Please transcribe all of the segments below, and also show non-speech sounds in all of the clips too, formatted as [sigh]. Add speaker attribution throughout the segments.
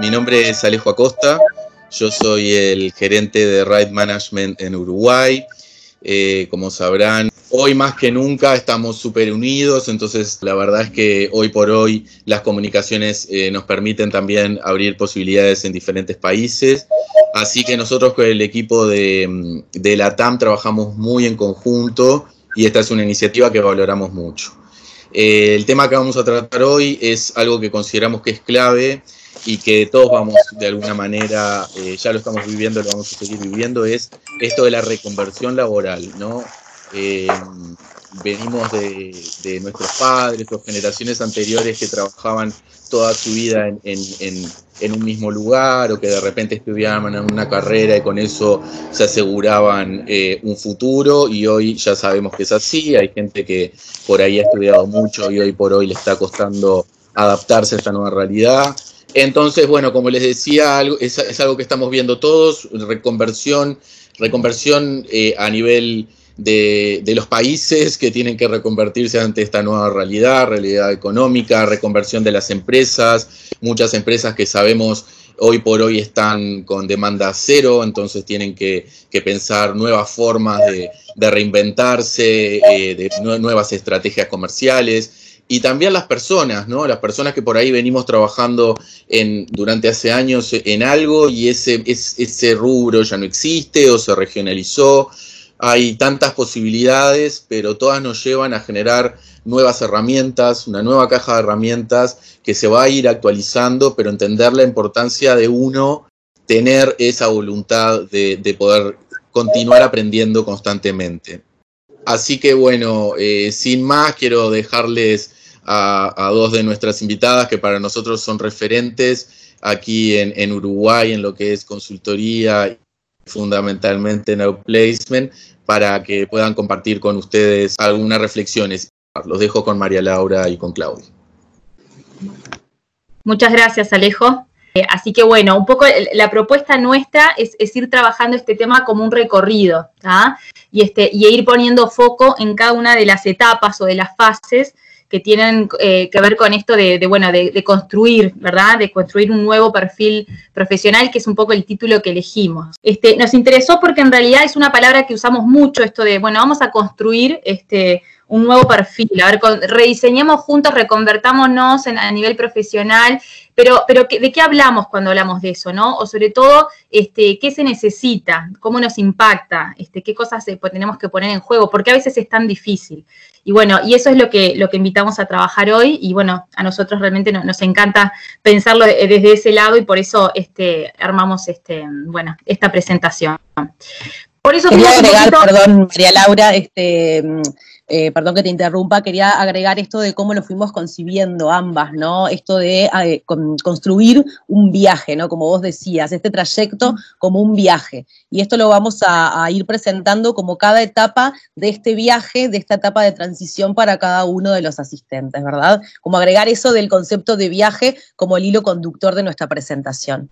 Speaker 1: Mi nombre es Alejo Acosta, yo soy el gerente de Ride Management en Uruguay. Eh, como sabrán, hoy más que nunca estamos súper unidos, entonces la verdad es que hoy por hoy las comunicaciones eh, nos permiten también abrir posibilidades en diferentes países. Así que nosotros con el equipo de, de la TAM trabajamos muy en conjunto y esta es una iniciativa que valoramos mucho. Eh, el tema que vamos a tratar hoy es algo que consideramos que es clave y que todos vamos de alguna manera, eh, ya lo estamos viviendo, lo vamos a seguir viviendo, es esto de la reconversión laboral, ¿no? Eh, venimos de, nuestros padres o generaciones anteriores que trabajaban toda su vida en, un mismo lugar o que de repente estudiaban una carrera y con eso se aseguraban eh, un futuro y hoy ya sabemos que es así, hay gente que por ahí ha estudiado mucho y hoy por hoy le está costando adaptarse a esta nueva realidad. Entonces, bueno, como les decía, es, algo que estamos viendo todos, reconversión, reconversión eh, a nivel de, los países que tienen que reconvertirse ante esta nueva realidad, realidad económica, reconversión de las empresas, muchas empresas que sabemos hoy por hoy están con demanda cero, entonces tienen que, pensar nuevas formas de, reinventarse, eh, de nuevas estrategias comerciales y también las personas, ¿no? Las personas que por ahí venimos trabajando en, durante hace años en algo y ese, ese rubro ya no existe o se regionalizó hay tantas posibilidades, pero todas nos llevan a generar nuevas herramientas, una nueva caja de herramientas que se va a ir actualizando, pero entender la importancia de uno tener esa voluntad de, poder continuar aprendiendo constantemente. Así que bueno, eh, sin más, quiero dejarles a, dos de nuestras invitadas que para nosotros son referentes aquí en, en Uruguay en lo que es consultoría fundamentalmente en Outplacement, para que puedan compartir con ustedes algunas reflexiones. Los dejo con María Laura y con Claudia.
Speaker 2: Muchas gracias, Alejo. Eh, así que bueno, un poco la propuesta nuestra es, ir trabajando este tema como un recorrido y, este, y ir poniendo foco en cada una de las etapas o de las fases que tienen eh, que ver con esto de, bueno, de, construir, ¿verdad? De construir un nuevo perfil profesional, que es un poco el título que elegimos. Este, nos interesó porque en realidad es una palabra que usamos mucho, esto de, bueno, vamos a construir este, un nuevo perfil, a ver, rediseñemos juntos, reconvertámonos en, a nivel profesional, pero, pero ¿de qué hablamos cuando hablamos de eso, no? O sobre todo, este, ¿qué se necesita? ¿Cómo nos impacta? Este, ¿Qué cosas pues, tenemos que poner en juego? Porque a veces es tan difícil. Y bueno, y eso es lo que, lo que invitamos a trabajar hoy y bueno, a nosotros realmente nos, encanta pensarlo desde ese lado y por eso este, armamos este, bueno, esta presentación.
Speaker 3: Por eso Quería agregar, perdón, María Laura, este, eh, perdón que te interrumpa, quería agregar esto de cómo lo fuimos concibiendo ambas, ¿no? Esto de eh, construir un viaje, ¿no? Como vos decías, este trayecto como un viaje. Y esto lo vamos a, ir presentando como cada etapa de este viaje, de esta etapa de transición para cada uno de los asistentes, ¿verdad? Como agregar eso del concepto de viaje como el hilo conductor de nuestra presentación.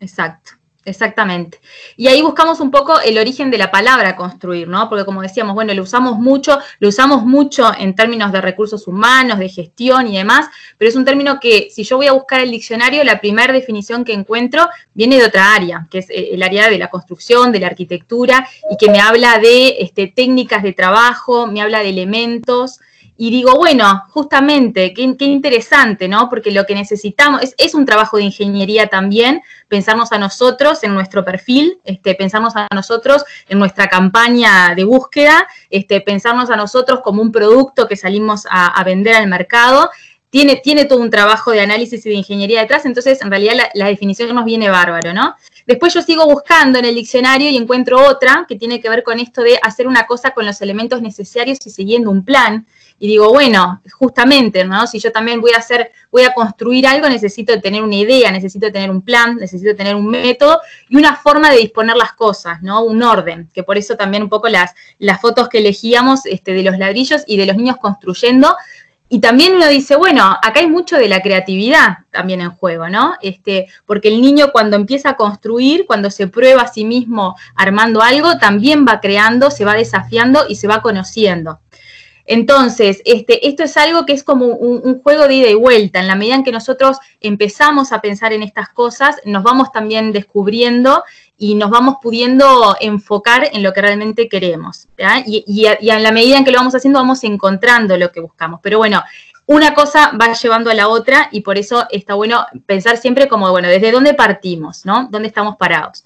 Speaker 2: Exacto. Exactamente. Y ahí buscamos un poco el origen de la palabra construir, ¿no? Porque como decíamos, bueno, lo usamos mucho, lo usamos mucho en términos de recursos humanos, de gestión y demás, pero es un término que si yo voy a buscar el diccionario, la primera definición que encuentro viene de otra área, que es eh, el área de la construcción, de la arquitectura, y que me habla de este, técnicas de trabajo, me habla de elementos, y digo, bueno, justamente, qué, interesante, ¿no? Porque lo que necesitamos es, un trabajo de ingeniería también, pensarnos a nosotros en nuestro perfil, este, pensarnos a nosotros en nuestra campaña de búsqueda, este, pensarnos a nosotros como un producto que salimos a, vender al mercado. Tiene, tiene, todo un trabajo de análisis y de ingeniería detrás, entonces en realidad la, la definición nos viene bárbaro, ¿no? Después yo sigo buscando en el diccionario y encuentro otra que tiene que ver con esto de hacer una cosa con los elementos necesarios y siguiendo un plan y digo, bueno, justamente, ¿no? Si yo también voy a hacer, voy a construir algo, necesito tener una idea, necesito tener un plan, necesito tener un método y una forma de disponer las cosas, ¿no? Un orden, que por eso también un poco las, las fotos que elegíamos este, de los ladrillos y de los niños construyendo. Y también uno dice, bueno, acá hay mucho de la creatividad también en juego, ¿no? Este, porque el niño cuando empieza a construir, cuando se prueba a sí mismo armando algo, también va creando, se va desafiando y se va conociendo. Entonces, este, esto es algo que es como un, juego de ida y vuelta. En la medida en que nosotros empezamos a pensar en estas cosas, nos vamos también descubriendo y nos vamos pudiendo enfocar en lo que realmente queremos. Y, y en la medida en que lo vamos haciendo, vamos encontrando lo que buscamos. Pero bueno, una cosa va llevando a la otra y por eso está bueno pensar siempre como, bueno, desde dónde partimos, ¿no? ¿Dónde estamos parados?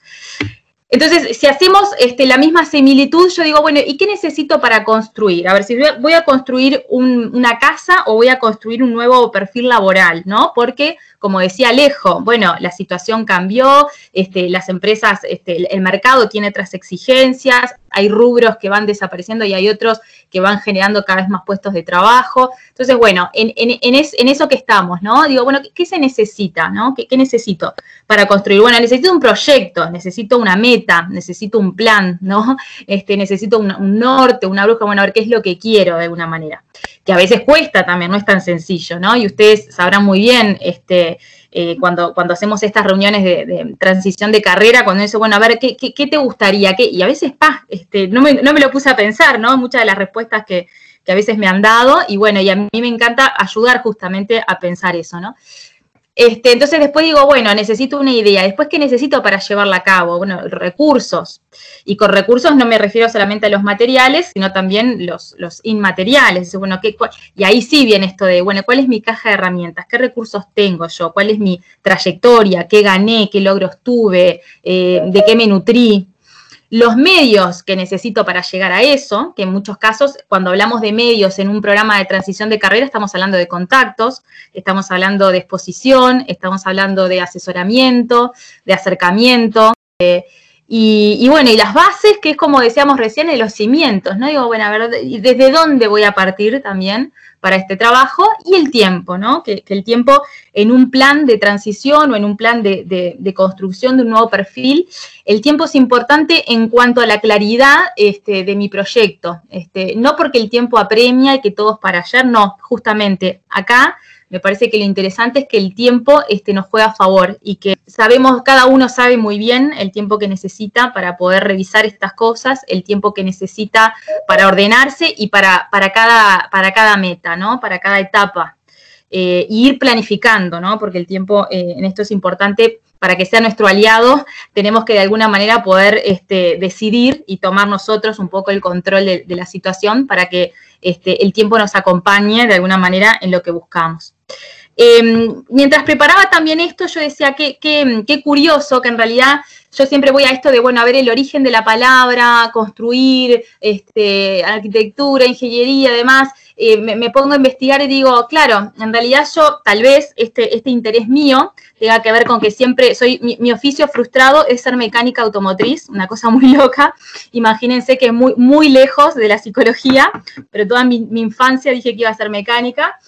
Speaker 2: Entonces, si hacemos este, la misma similitud, yo digo, bueno, ¿y qué necesito para construir? A ver, si voy a construir una casa o voy a construir un nuevo perfil laboral, ¿no? Porque, como decía Alejo, bueno, la situación cambió, este, las empresas, este, el mercado tiene otras exigencias, hay rubros que van desapareciendo y hay otros que van generando cada vez más puestos de trabajo. Entonces, bueno, en, eso que estamos, ¿no? Digo, bueno, ¿qué, se necesita, ¿no? ¿Qué, necesito para construir? Bueno, necesito un proyecto, necesito una meta, necesito un plan, ¿no? Este, necesito un, un norte, una bruja, bueno, a ver qué es lo que quiero de alguna manera. Que a veces cuesta también, no es tan sencillo, ¿no? Y ustedes sabrán muy bien, este, eh, cuando, cuando hacemos estas reuniones de, transición de carrera, cuando dice, bueno, a ver, ¿qué, qué, te gustaría? ¿Qué? Y a veces, este, no, me, no me lo puse a pensar, ¿no? Muchas de las respuestas que, que a veces me han dado, y bueno, y a mí me encanta ayudar justamente a pensar eso, ¿no? Este, entonces después digo, bueno, necesito una idea. Después, ¿qué necesito para llevarla a cabo? Bueno, recursos. Y con recursos no me refiero solamente a los materiales, sino también los, los inmateriales. Bueno, ¿qué, y ahí sí viene esto de, bueno, ¿cuál es mi caja de herramientas? ¿Qué recursos tengo yo? ¿Cuál es mi trayectoria? ¿Qué gané? ¿Qué logros tuve? Eh, ¿De qué me nutrí? Los medios que necesito para llegar a eso, que en muchos casos, cuando hablamos de medios en un programa de transición de carrera, estamos hablando de contactos, estamos hablando de exposición, estamos hablando de asesoramiento, de acercamiento. Eh, y, bueno, y las bases, que es como decíamos recién, de los cimientos, ¿no? Digo, bueno, a ver, ¿desde dónde voy a partir también para este trabajo? Y el tiempo, ¿no? Que, el tiempo en un plan de transición o en un plan de, construcción de un nuevo perfil, el tiempo es importante en cuanto a la claridad este, de mi proyecto. Este, no porque el tiempo apremia y que todo es para ayer, no, justamente acá me parece que lo interesante es que el tiempo este, nos juega a favor y que sabemos, cada uno sabe muy bien el tiempo que necesita para poder revisar estas cosas, el tiempo que necesita para ordenarse y para, para, cada, para cada meta, ¿no? Para cada etapa. Eh, y ir planificando, ¿no? Porque el tiempo eh, en esto es importante para que sea nuestro aliado, tenemos que de alguna manera poder este, decidir y tomar nosotros un poco el control de, la situación para que este, el tiempo nos acompañe de alguna manera en lo que buscamos. Em, mientras preparaba también esto, yo decía qué curioso que en realidad yo siempre voy a esto de, bueno, a ver el origen de la palabra, construir, este, arquitectura, ingeniería, además, eh, me, pongo a investigar y digo, claro, en realidad yo tal vez este, este interés mío tenga que ver con que siempre soy, mi, oficio frustrado es ser mecánica automotriz, una cosa muy loca. Imagínense que muy, muy lejos de la psicología, pero toda mi infancia dije que iba a ser mecánica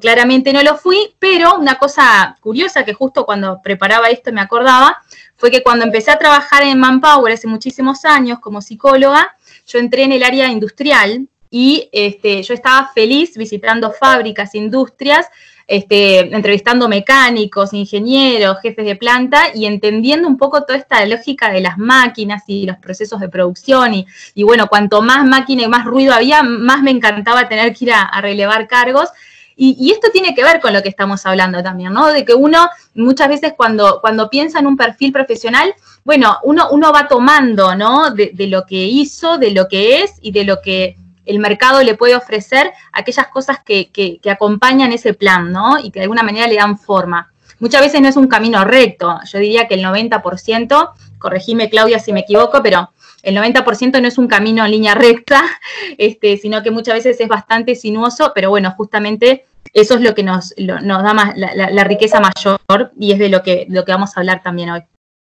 Speaker 2: claramente no lo fui, pero una cosa curiosa que justo cuando preparaba esto me acordaba, fue que cuando empecé a trabajar en Manpower hace muchísimos años como psicóloga, yo entré en el área industrial y este, yo estaba feliz visitando fábricas, industrias, este, entrevistando mecánicos, ingenieros, jefes de planta y entendiendo un poco toda esta lógica de las máquinas y los procesos de producción. Y, y bueno, cuanto más máquina y más ruido había, más me encantaba tener que ir a relevar cargos. Y, esto tiene que ver con lo que estamos hablando también, ¿no? De que uno muchas veces cuando, cuando piensa en un perfil profesional, bueno, uno, uno va tomando, ¿no? De, lo que hizo, de lo que es y de lo que el mercado le puede ofrecer, aquellas cosas que, que, que acompañan ese plan, ¿no? Y que de alguna manera le dan forma. Muchas veces no es un camino recto, yo diría que el 90%, corregime Claudia si me equivoco, pero el 90% no es un camino en línea recta, [laughs] este, sino que muchas veces es bastante sinuoso, pero bueno, justamente eso es lo que nos, nos da más, la, riqueza mayor y es de lo que, lo que vamos a hablar también hoy.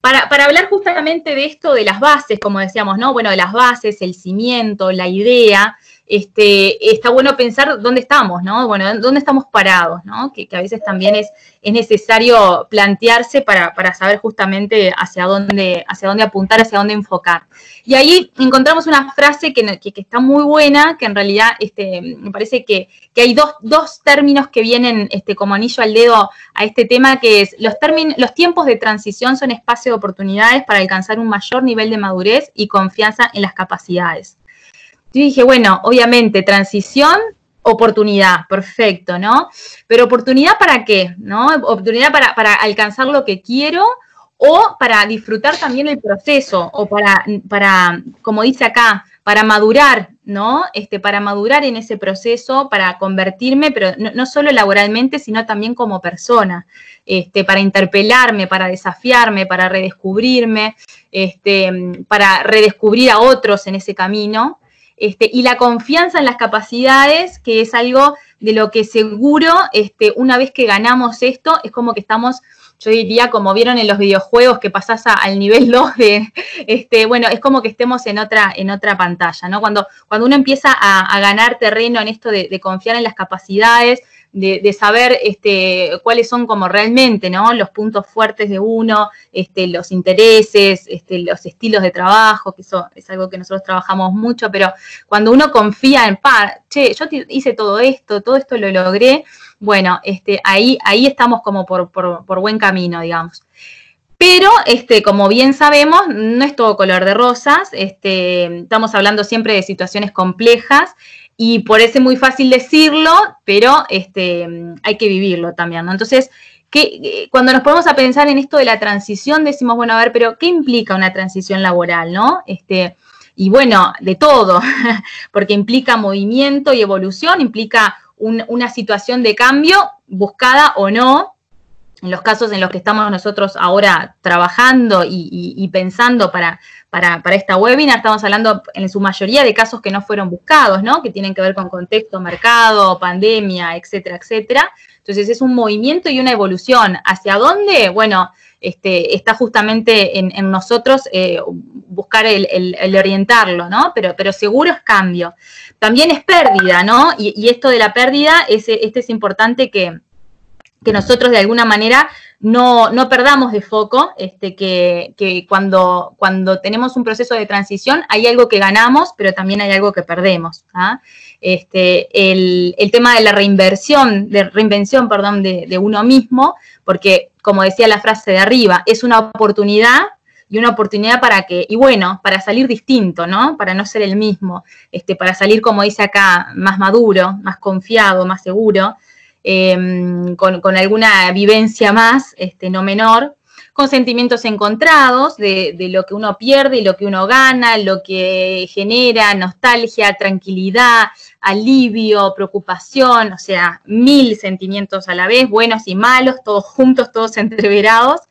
Speaker 2: Para, para, hablar justamente de esto de las bases, como decíamos, ¿no? Bueno, de las bases, el cimiento, la idea, este, está bueno pensar dónde estamos, ¿no? Bueno, dónde estamos parados, ¿no? Que, a veces también es, es necesario plantearse para, saber justamente hacia dónde, hacia dónde apuntar, hacia dónde enfocar. Y ahí encontramos una frase que, está muy buena, que en realidad este, me parece que, hay dos, dos, términos que vienen este, como anillo al dedo a este tema, que es los, los tiempos de transición son espacio de oportunidades para alcanzar un mayor nivel de madurez y confianza en las capacidades. Yo dije, bueno, obviamente, transición, oportunidad, perfecto, ¿no? Pero oportunidad para qué, ¿no? Oportunidad para, para alcanzar lo que quiero o para disfrutar también el proceso, o para, para, como dice acá, para madurar, ¿no? Este, para madurar en ese proceso, para convertirme, pero no, solo laboralmente, sino también como persona, este, para interpelarme, para desafiarme, para redescubrirme, este, para redescubrir a otros en ese camino. Este, y la confianza en las capacidades, que es algo de lo que seguro, este, una vez que ganamos esto, es como que estamos yo diría, como vieron en los videojuegos, que pasás al nivel [laughs] 2 de, este, bueno, es como que estemos en otra, en otra pantalla, ¿no? Cuando, cuando uno empieza a, ganar terreno en esto de, confiar en las capacidades, de, saber este, cuáles son como realmente, ¿no? Los puntos fuertes de uno, este, los intereses, este, los estilos de trabajo, que eso es algo que nosotros trabajamos mucho, pero cuando uno confía en, pa, che, yo hice todo esto, todo esto lo logré, bueno, este, ahí, ahí estamos como por, buen camino, digamos. Pero, este, como bien sabemos, no es todo color de rosas. Este, estamos hablando siempre de situaciones complejas y es muy fácil decirlo, pero este, hay que vivirlo también, ¿no? Entonces, cuando nos ponemos a pensar en esto de la transición, decimos, bueno, a ver, pero ¿qué implica una transición laboral, no? Este, y bueno, de todo, [laughs] porque implica movimiento y evolución, implica una situación de cambio, buscada o no, en los casos en los que estamos nosotros ahora trabajando y, pensando para, para, esta webinar, estamos hablando en su mayoría de casos que no fueron buscados, ¿no? Que tienen que ver con contexto, mercado, pandemia, etcétera, etcétera. Entonces es un movimiento y una evolución. ¿Hacia dónde? Bueno, este, está justamente en, nosotros eh, buscar el, orientarlo, ¿no? Pero, pero seguro es cambio. También es pérdida, ¿no? Y, esto de la pérdida, es, este es importante que, nosotros de alguna manera no, perdamos de foco, este, que, cuando, cuando, tenemos un proceso de transición hay algo que ganamos, pero también hay algo que perdemos. ¿ah? Este, el, tema de la reinversión, de reinvención, perdón, de, de uno mismo, porque como decía la frase de arriba, es una oportunidad y una oportunidad para que, y bueno, para salir distinto, ¿no? Para no ser el mismo, este, para salir, como dice acá, más maduro, más confiado, más seguro, em, con, alguna vivencia más, este, no menor, con sentimientos encontrados de, lo que uno pierde y lo que uno gana, lo que genera nostalgia, tranquilidad, alivio, preocupación, o sea, mil sentimientos a la vez, buenos y malos, todos juntos, todos [laughs] entreverados,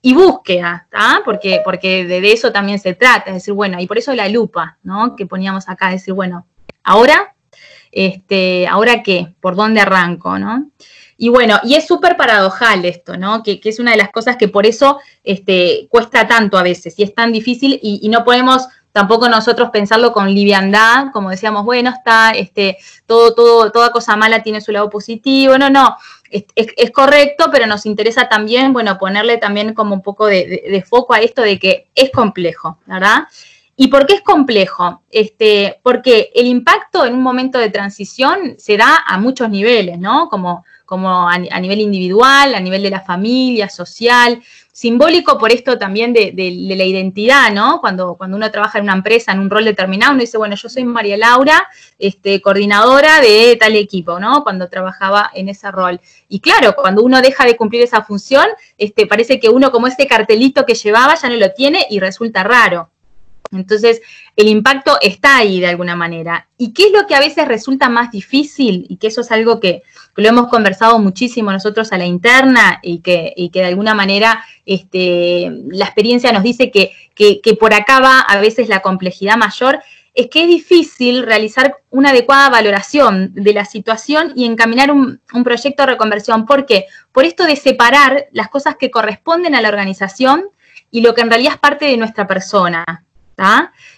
Speaker 2: y búsqueda, Porque, porque de, eso también se trata, es decir, bueno, y por eso la lupa, ¿no? Que poníamos acá, es decir, bueno, ahora, este, ¿ahora qué? ¿Por dónde arranco, no? Y bueno, y es súper paradojal esto, ¿no? Que, es una de las cosas que por eso este, cuesta tanto a veces y es tan difícil y, no podemos tampoco nosotros pensarlo con liviandad, como decíamos, bueno, está, este, todo, todo, toda cosa mala tiene su lado positivo, no, no, es, correcto, pero nos interesa también, bueno, ponerle también como un poco de, foco a esto de que es complejo, ¿verdad? ¿Y por qué es complejo? Este, porque el impacto en un momento de transición se da a muchos niveles, ¿no? Como, como a, nivel individual, a nivel de la familia, social, simbólico por esto también de, la identidad, ¿no? Cuando, cuando uno trabaja en una empresa, en un rol determinado, uno dice, bueno, yo soy María Laura, este, coordinadora de tal equipo, ¿no? Cuando trabajaba en ese rol. Y claro, cuando uno deja de cumplir esa función, este, parece que uno como ese cartelito que llevaba ya no lo tiene y resulta raro. Entonces, el impacto está ahí de alguna manera. ¿Y qué es lo que a veces resulta más difícil? Y que eso es algo que, lo hemos conversado muchísimo nosotros a la interna y que, que de alguna manera este, la experiencia nos dice que, por acá va a veces la complejidad mayor, es que es difícil realizar una adecuada valoración de la situación y encaminar un, proyecto de reconversión. ¿Por qué? Por esto de separar las cosas que corresponden a la organización y lo que en realidad es parte de nuestra persona.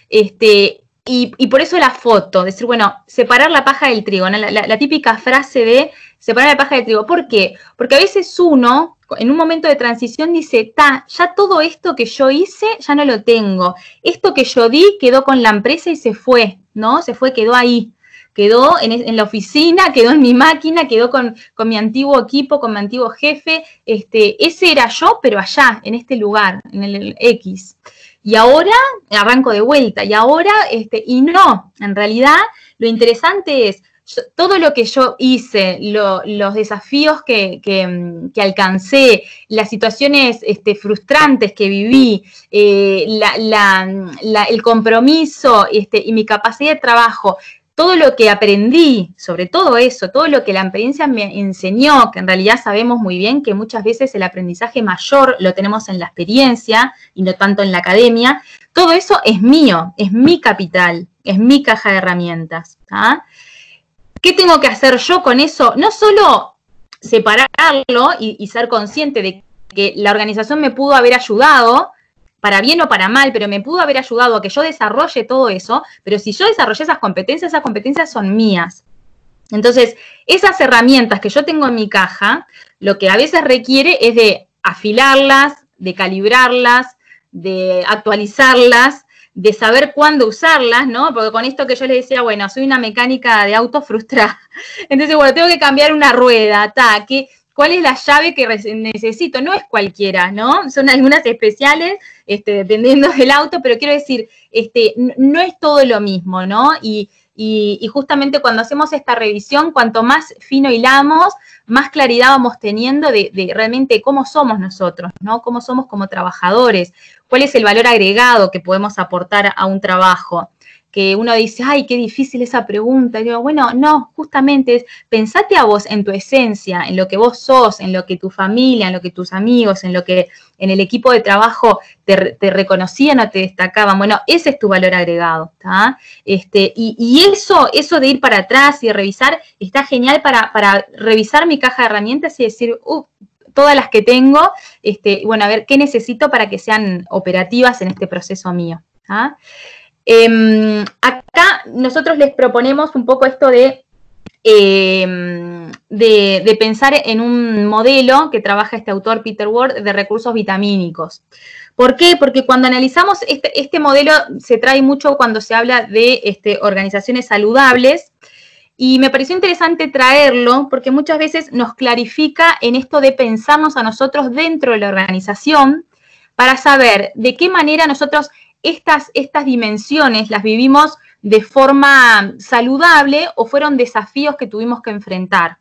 Speaker 2: Este, y, por eso la foto, decir, bueno, separar la paja del trigo, la, típica frase de separar la paja del trigo. ¿Por qué? Porque a veces uno, en un momento de transición, dice, ta, ya todo esto que yo hice, ya no lo tengo. Esto que yo di quedó con la empresa y se fue, ¿no? Se fue, quedó ahí. Quedó en, la oficina, quedó en mi máquina, quedó con, con, mi antiguo equipo, con mi antiguo jefe. Este, ese era yo, pero allá, en este lugar, en el X. y ahora arranco de vuelta, y ahora, este, y no, en realidad lo interesante es todo lo que yo hice, los desafíos que, alcancé, las situaciones este, frustrantes que viví, eh, el compromiso este, y mi capacidad de trabajo, todo lo que aprendí, sobre todo eso, todo lo que la experiencia me enseñó, que en realidad sabemos muy bien que muchas veces el aprendizaje mayor lo tenemos en la experiencia y no tanto en la academia, todo eso es mío, es mi capital, es mi caja de herramientas. ¿Qué tengo que hacer yo con eso? No solo separarlo y ser consciente de que la organización me pudo haber ayudado, para bien o para mal, pero me pudo haber ayudado a que yo desarrolle todo eso, pero si yo desarrollé esas competencias, esas competencias son mías. Entonces, esas herramientas que yo tengo en mi caja, lo que a veces requiere es de afilarlas, de calibrarlas, de actualizarlas, de saber cuándo usarlas, ¿no? Porque con esto que yo les decía, bueno, soy una mecánica de auto frustrada. [laughs] Entonces, bueno, tengo que cambiar una rueda, ta, cuál es la llave que necesito. No es cualquiera, ¿no? Son algunas especiales, este, dependiendo [laughs] del auto, pero quiero decir, este, no es todo lo mismo, ¿no? Y, justamente cuando hacemos esta revisión, cuanto más fino hilamos, más claridad vamos teniendo de, de, realmente cómo somos nosotros, ¿no? Cómo somos como trabajadores, cuál es el valor agregado que podemos aportar a un trabajo que uno dice, ay, qué difícil esa pregunta. Y bueno, no, justamente es, pensate a vos en tu esencia, en lo que vos sos, en lo que tu familia, en lo que tus amigos, en lo que en el equipo de trabajo te, reconocían o te destacaban. Bueno, ese es tu valor agregado, ¿está? Este, y, eso, eso de ir para atrás y revisar, está genial para, para revisar mi caja de herramientas y decir, uh, todas las que tengo, este, bueno, a ver qué necesito para que sean operativas en este proceso mío. ¿ah? Em, acá nosotros les proponemos un poco esto em, de, de, pensar en un modelo que trabaja este autor Peter Ward de recursos vitamínicos. ¿Por qué? Porque cuando analizamos este, este modelo se trae mucho cuando se habla de este, organizaciones saludables y me pareció interesante traerlo porque muchas veces nos clarifica en esto de pensarnos a nosotros dentro de la organización para saber de qué manera nosotros estas, estas dimensiones las vivimos de forma saludable o fueron desafíos que tuvimos que enfrentar.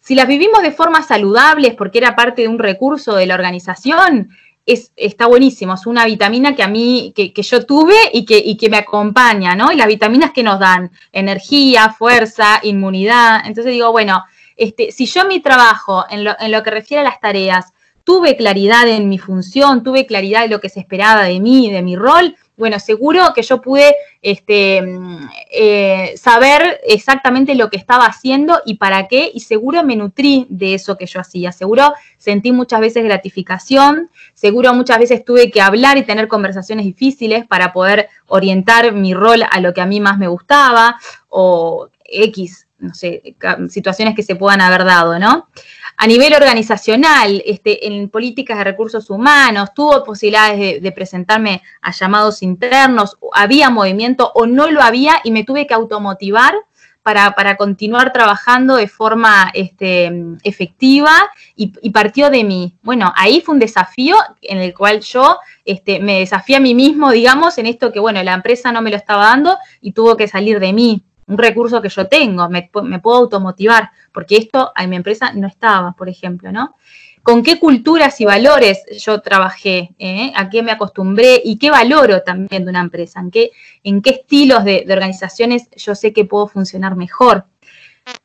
Speaker 2: Si las vivimos de forma saludable porque era parte de un recurso de la organización, es, está buenísimo, es una vitamina que a mí, que, yo tuve y que, y que, me acompaña, ¿no? Y las vitaminas que nos dan energía, fuerza, inmunidad. Entonces digo, bueno, este, si yo mi trabajo en lo, en lo que refiere a las tareas tuve claridad en mi función, tuve claridad de lo que se esperaba de mí, de mi rol, bueno, seguro que yo pude este, mm, eh, saber exactamente lo que estaba haciendo y para qué, y seguro me nutrí de eso que yo hacía. Seguro sentí muchas veces gratificación, seguro muchas veces tuve que hablar y tener conversaciones difíciles para poder orientar mi rol a lo que a mí más me gustaba, o X, no sé, situaciones que se puedan haber dado, ¿no? A nivel organizacional, este, en políticas de recursos humanos, tuvo posibilidades de, presentarme a llamados internos, había movimiento o no lo había y me tuve que automotivar para, continuar trabajando de forma este, efectiva y, partió de mí. Bueno, ahí fue un desafío en el cual yo este, me desafié a mí mismo, digamos, en esto que, bueno, la empresa no me lo estaba dando y tuvo que salir de mí un recurso que yo tengo, me, puedo automotivar, porque esto en mi empresa no estaba, por ejemplo, ¿no? ¿Con qué culturas y valores yo trabajé? Eh? ¿A qué me acostumbré? ¿Y qué valoro también de una empresa? ¿En qué, en qué estilos de, de organizaciones yo sé que puedo funcionar mejor?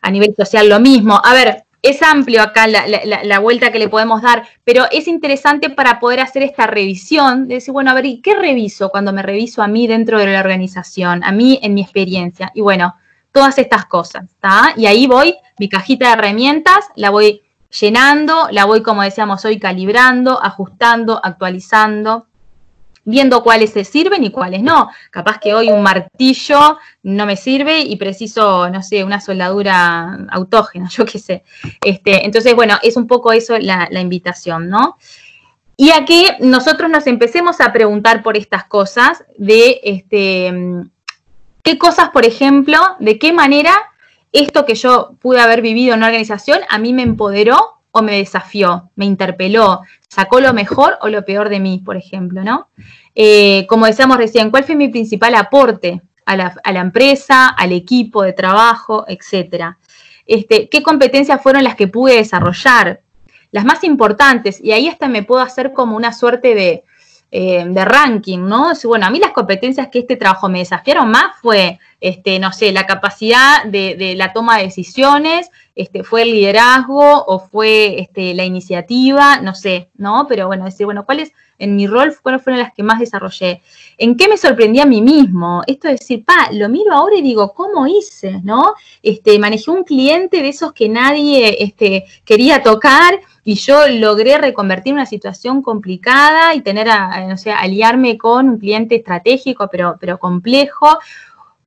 Speaker 2: A nivel social lo mismo. A ver, es amplio acá la, vuelta que le podemos dar, pero es interesante para poder hacer esta revisión, de decir, bueno, a ver, ¿y qué reviso cuando me reviso a mí dentro de la organización, a mí en mi experiencia? Y bueno, todas estas cosas, ¿está? Y ahí voy, mi cajita de herramientas, la voy llenando, la voy, como decíamos hoy, calibrando, ajustando, actualizando viendo cuáles se sirven y cuáles no. Capaz que hoy un martillo no me sirve y preciso, no sé, una soldadura autógena, [laughs] yo qué sé. Este, entonces, bueno, es un poco eso la, invitación, ¿no? Y a que nosotros nos empecemos a preguntar por estas cosas, de este, qué cosas, por ejemplo, de qué manera esto que yo pude haber vivido en una organización a mí me empoderó o me desafió, me interpeló, sacó lo mejor o lo peor de mí, por ejemplo, ¿no? Eh, como decíamos recién, ¿cuál fue mi principal aporte a la, empresa, al equipo de trabajo, etcétera? Este, ¿Qué competencias fueron las que pude desarrollar? Las más importantes, y ahí hasta me puedo hacer como una suerte de, eh, de ranking, ¿no? Bueno, a mí las competencias que este trabajo me desafiaron más fue, este, no sé, la capacidad de, la toma de decisiones, este, fue el liderazgo o fue este, la iniciativa, no sé, ¿no? Pero bueno, decir, bueno, ¿cuáles en mi rol cuáles fueron las que más desarrollé? ¿En qué me sorprendí a mí mismo? Esto es decir, pa, lo miro ahora y digo, ¿cómo hice, no? Este, manejé un cliente de esos que nadie este, quería tocar y yo logré reconvertir una situación complicada y tener, a, no sé, aliarme con un cliente estratégico, pero, pero complejo,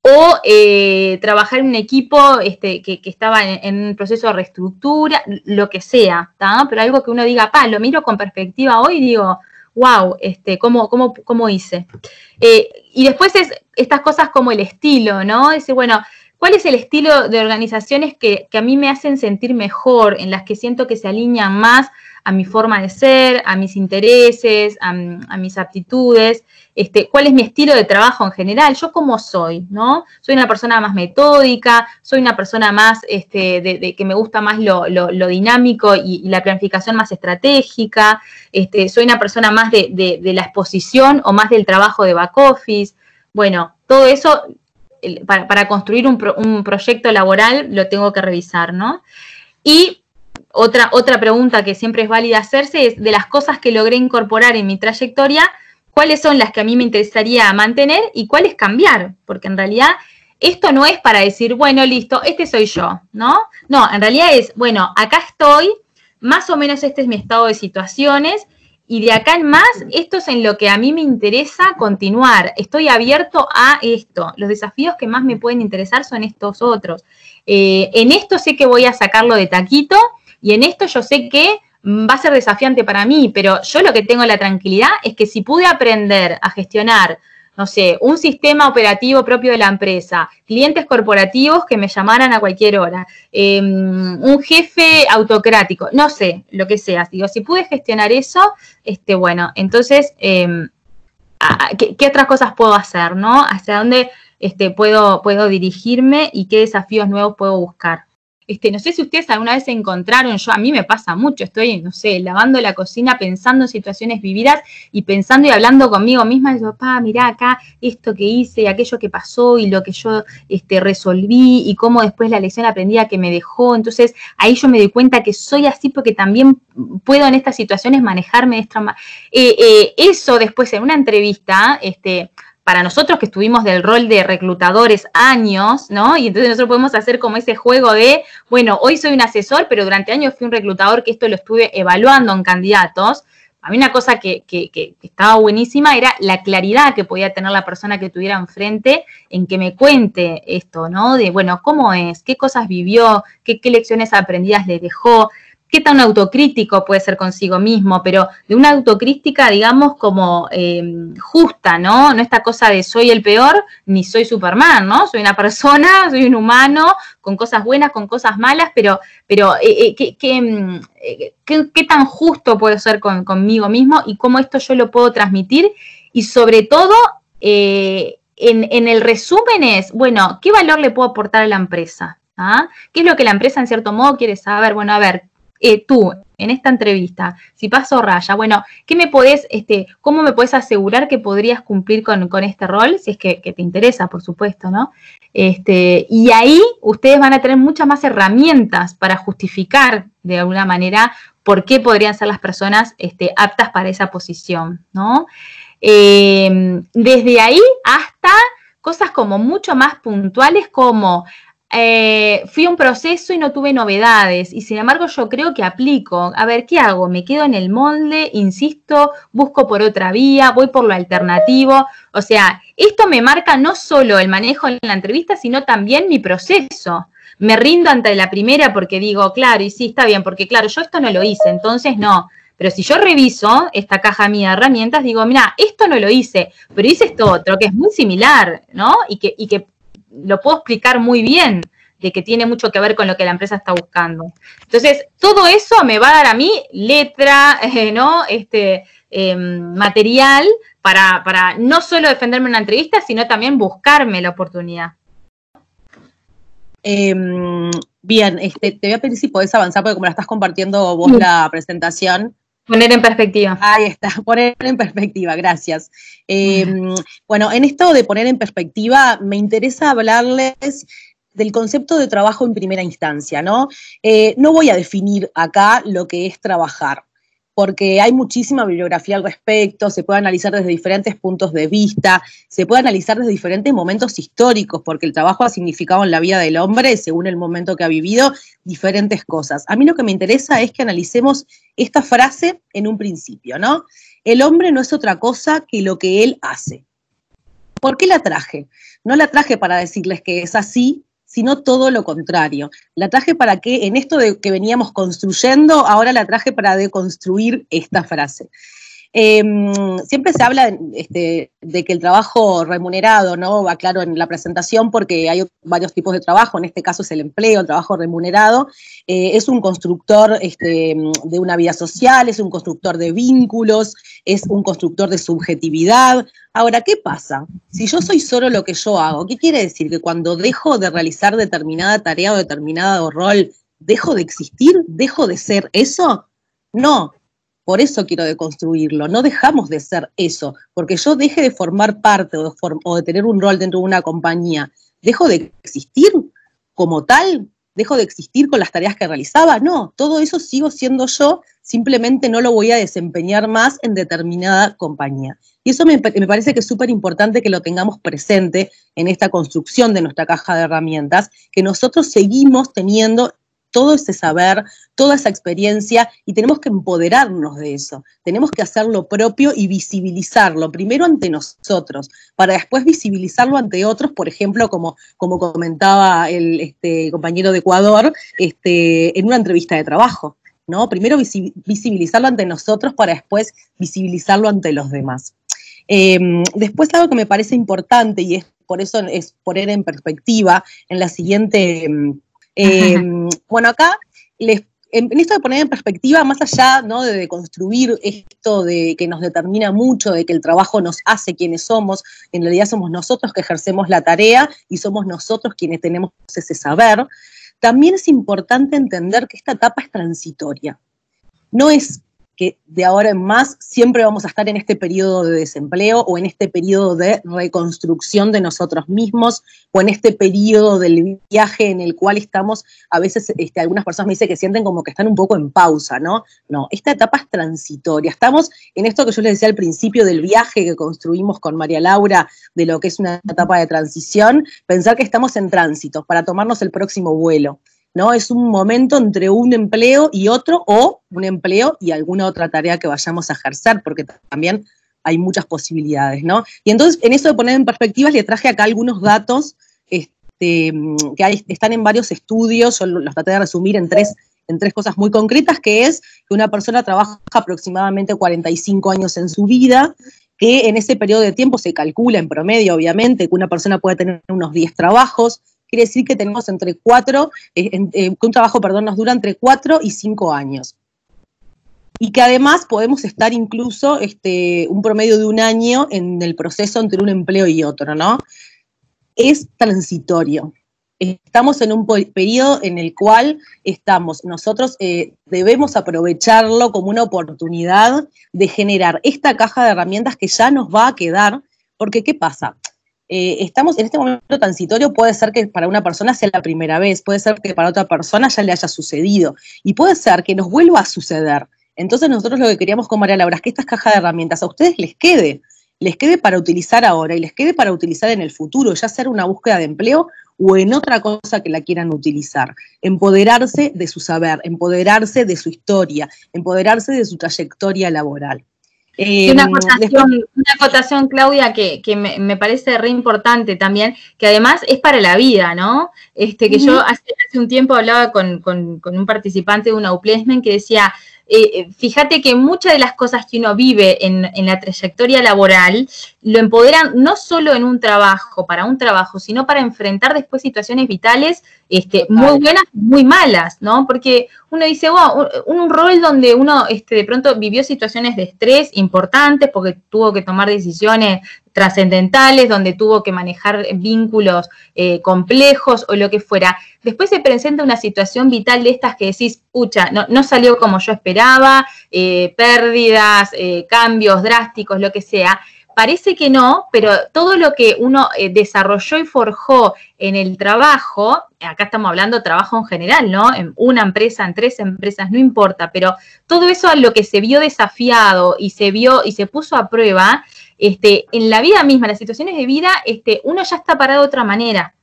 Speaker 2: o eh, trabajar en un equipo este, que, estaba en, un proceso de reestructura, lo que sea, pero algo que uno diga, pa, lo miro con perspectiva hoy y digo, wow, este, ¿cómo, cómo, cómo hice? Eh, y después es estas cosas como el estilo, ¿no? Decir, bueno, ¿Cuál es el estilo de organizaciones que, a mí me hacen sentir mejor, en las que siento que se alinean más a mi forma de ser, a mis intereses, a, mis aptitudes? Este, ¿Cuál es mi estilo de trabajo en general? ¿Yo cómo soy? ¿no? ¿Soy una persona más metódica? ¿Soy una persona más este, de, que me gusta más lo, dinámico y, la planificación más estratégica? Este, ¿Soy una persona más de la exposición o más del trabajo de back office? Bueno, todo eso para, construir un, proyecto laboral lo tengo que revisar, ¿no? Y otra, otra pregunta que siempre es válida hacerse es, de las cosas que logré incorporar en mi trayectoria, ¿cuáles son las que a mí me interesaría mantener y cuáles cambiar? Porque en realidad esto no es para decir, bueno, listo, este soy yo, ¿no? No, en realidad es, bueno, acá estoy, más o menos este es mi estado de situaciones y de acá en más, esto es en lo que a mí me interesa continuar. Estoy abierto a esto. Los desafíos que más me pueden interesar son estos otros. Eh, en esto sé que voy a sacarlo de taquito y en esto yo sé que va a ser desafiante para mí, pero yo lo que tengo la tranquilidad es que si pude aprender a gestionar no sé, un sistema operativo propio de la empresa, clientes corporativos que me llamaran a cualquier hora, em, un jefe autocrático, no sé, lo que sea. Digo, si pude gestionar eso, este, bueno, entonces, em, ¿qué, otras cosas puedo hacer, no? ¿Hacia dónde este, puedo, puedo dirigirme y qué desafíos nuevos puedo buscar? Este, no sé si ustedes alguna vez se encontraron, yo a mí me pasa mucho, estoy, no sé, lavando la cocina pensando en situaciones vividas y pensando y hablando conmigo misma, y digo, pa, mirá acá esto que hice, aquello que pasó y lo que yo este, resolví y cómo después la lección aprendida que me dejó. Entonces ahí yo me doy cuenta que soy así porque también puedo en estas situaciones manejarme de esta eh, eh, eso después en una entrevista, este, para nosotros que estuvimos del rol de reclutadores años, ¿no? Y entonces nosotros podemos hacer como ese juego de, bueno, hoy soy un asesor, pero durante años fui un reclutador que esto lo estuve evaluando en candidatos. A mí una cosa que, estaba buenísima era la claridad que podía tener la persona que tuviera enfrente en que me cuente esto, ¿no? De, bueno, ¿cómo es? ¿Qué cosas vivió? ¿Qué, qué lecciones aprendidas le dejó? Qué tan autocrítico puede ser consigo mismo, pero de una autocrítica, digamos, como eh, justa, ¿no? No esta cosa de soy el peor ni soy Superman, ¿no? Soy una persona, [laughs] soy un humano, con cosas buenas, con cosas malas, pero, pero eh, eh, mm, ¿qué, tan justo puedo ser conmigo mismo y cómo esto yo lo puedo transmitir? Y sobre todo, en, en el resumen es, bueno, ¿qué valor le puedo aportar a la empresa? ¿Ah? ¿Qué es lo que la empresa en cierto modo quiere saber? Bueno, a ver, eh, tú, en esta entrevista, si paso raya, bueno, ¿qué me podés, este, cómo me puedes asegurar que podrías cumplir con, este rol? Si es que, te interesa, por supuesto, ¿no? Este, y ahí ustedes van a tener muchas más herramientas para justificar de alguna manera por qué podrían ser las personas este, aptas para esa posición, ¿no? Em, desde ahí hasta cosas como mucho más puntuales como eh, fui un proceso y no tuve novedades y sin embargo yo creo que aplico. A ver, ¿qué hago? ¿Me quedo en el molde? ¿Insisto? ¿Busco por otra vía? ¿Voy por lo alternativo? O sea, esto me marca no solo el manejo en la entrevista, sino también mi proceso. Me rindo ante la primera porque digo, claro, y sí, está bien, porque claro, yo esto no lo hice, entonces no. Pero si yo reviso esta caja mía de herramientas, digo, mira, esto no lo hice, pero hice esto otro, que es muy similar, ¿no? Y que, y que lo puedo explicar muy bien, de que tiene mucho que ver con lo que la empresa está buscando. Entonces, todo eso me va a dar a mí letra, [laughs] eh, ¿no? Este, em, material para, para no solo defenderme en una entrevista, sino también buscarme la oportunidad.
Speaker 3: Em, bien, este, te voy a pedir si podés avanzar, porque como la estás compartiendo vos la presentación.
Speaker 2: Poner en perspectiva.
Speaker 3: Ahí está, [laughs] poner en perspectiva, gracias. Em, bueno, en esto de poner en perspectiva, me interesa hablarles del concepto de trabajo en primera instancia, ¿no? Eh, no voy a definir acá lo que es trabajar porque hay muchísima bibliografía al respecto, se puede analizar desde diferentes puntos de vista, se puede analizar desde diferentes momentos históricos, porque el trabajo ha significado en la vida del hombre, según el momento que ha vivido, diferentes cosas. A mí lo que me interesa es que analicemos esta frase en un principio, ¿no? El hombre no es otra cosa que lo que él hace. ¿Por qué la traje? No la traje para decirles que es así, sino todo lo contrario. La traje para que, en esto de que veníamos construyendo, ahora la traje para deconstruir esta frase. Em, siempre se habla este, de que el trabajo remunerado, ¿no? Va claro en la presentación porque hay varios tipos de trabajo, en este caso es el empleo, el trabajo remunerado, eh, es un constructor este, de una vida social, es un constructor de vínculos, es un constructor de subjetividad. Ahora, ¿qué pasa? Si yo soy solo lo que yo hago, ¿qué quiere decir? Que cuando dejo de realizar determinada tarea o determinado rol, ¿dejo de existir? ¿Dejo de ser eso? No, por eso quiero deconstruirlo. No dejamos de ser eso, porque yo deje de formar parte o de, tener un rol dentro de una compañía. ¿Dejo de existir como tal? ¿Dejo de existir con las tareas que realizaba? No, todo eso sigo siendo yo, simplemente no lo voy a desempeñar más en determinada compañía. Y eso me, me parece que es súper importante que lo tengamos presente en esta construcción de nuestra caja de herramientas, que nosotros seguimos teniendo todo ese saber, toda esa experiencia y tenemos que empoderarnos de eso. Tenemos que hacerlo propio y visibilizarlo, primero ante nosotros, para después visibilizarlo ante otros, por ejemplo, como, como comentaba el este, compañero de Ecuador, este, en una entrevista de trabajo. ¿no? Primero visibilizarlo ante nosotros para después visibilizarlo ante los demás. Em, después algo que me parece importante y es por eso es poner en perspectiva en la siguiente [laughs] em, bueno, acá en, esto de poner en perspectiva, más allá ¿no? de, construir esto de que nos determina mucho, de que el trabajo nos hace quienes somos, en realidad somos nosotros que ejercemos la tarea y somos nosotros quienes tenemos ese saber, también es importante entender que esta etapa es transitoria. No es que de ahora en más siempre vamos a estar en este periodo de desempleo o en este periodo de reconstrucción de nosotros mismos o en este periodo del viaje en el cual estamos, a veces este, algunas personas me dicen que sienten como que están un poco en pausa, ¿no? No, esta etapa es transitoria. Estamos en esto que yo les decía al principio del viaje que construimos con María Laura, de lo que es una etapa de transición, pensar que estamos en tránsito para tomarnos el próximo vuelo. ¿No? Es un momento entre un empleo y otro o un empleo y alguna otra tarea que vayamos a ejercer, porque también hay muchas posibilidades, ¿no? Y entonces, en eso de poner en perspectiva, le traje acá algunos datos este, que están en varios estudios, yo los traté de resumir en tres, en tres cosas muy concretas, que es que una persona trabaja aproximadamente 45 años en su vida, que en ese periodo de tiempo se calcula en promedio, obviamente, que una persona puede tener unos 10 trabajos, quiere decir que tenemos entre cuatro, eh, eh, que un trabajo, perdón, nos dura entre cuatro y cinco años. Y que además podemos estar incluso este, un promedio de un año en el proceso entre un empleo y otro, ¿no? Es transitorio. Estamos en un periodo en el cual estamos, nosotros eh, debemos aprovecharlo como una oportunidad de generar esta caja de herramientas que ya nos va a quedar, porque ¿qué pasa? Eh, estamos en este momento transitorio, puede ser que para una persona sea la primera vez, puede ser que para otra persona ya le haya sucedido y puede ser que nos vuelva a suceder. Entonces nosotros lo que queríamos con María Laura es que estas cajas de herramientas a ustedes les quede, les quede para utilizar ahora y les quede para utilizar en el futuro, ya sea una búsqueda de empleo o en otra cosa que la quieran utilizar. Empoderarse de su saber, empoderarse de su historia, empoderarse de su trayectoria laboral.
Speaker 2: Eh, una, acotación, Claudia, que, me, parece re importante también, que además es para la vida, ¿no? Este, que yo hace, un tiempo hablaba con, un participante de una UPLESMEN que decía, eh, fíjate que muchas de las cosas que uno vive en, en, la trayectoria laboral lo empoderan no solo en un trabajo, para un trabajo, sino para enfrentar después situaciones vitales este, muy buenas, muy malas, ¿no? Porque uno dice, wow, un, un rol donde uno este, de pronto vivió situaciones de estrés importantes porque tuvo que tomar decisiones trascendentales, donde tuvo que manejar vínculos eh, complejos o lo que fuera. Después se presenta una situación vital de estas que decís, pucha, no, no salió como yo esperaba, eh, pérdidas, eh, cambios drásticos, lo que sea. Parece que no, pero todo lo que uno desarrolló y forjó en el trabajo, acá estamos hablando de trabajo en general, ¿no? En una empresa, en tres empresas, no importa, pero todo eso a lo que se vio desafiado y se vio y se puso a prueba, este, en la vida misma, las situaciones de vida, este, uno ya está parado de otra manera.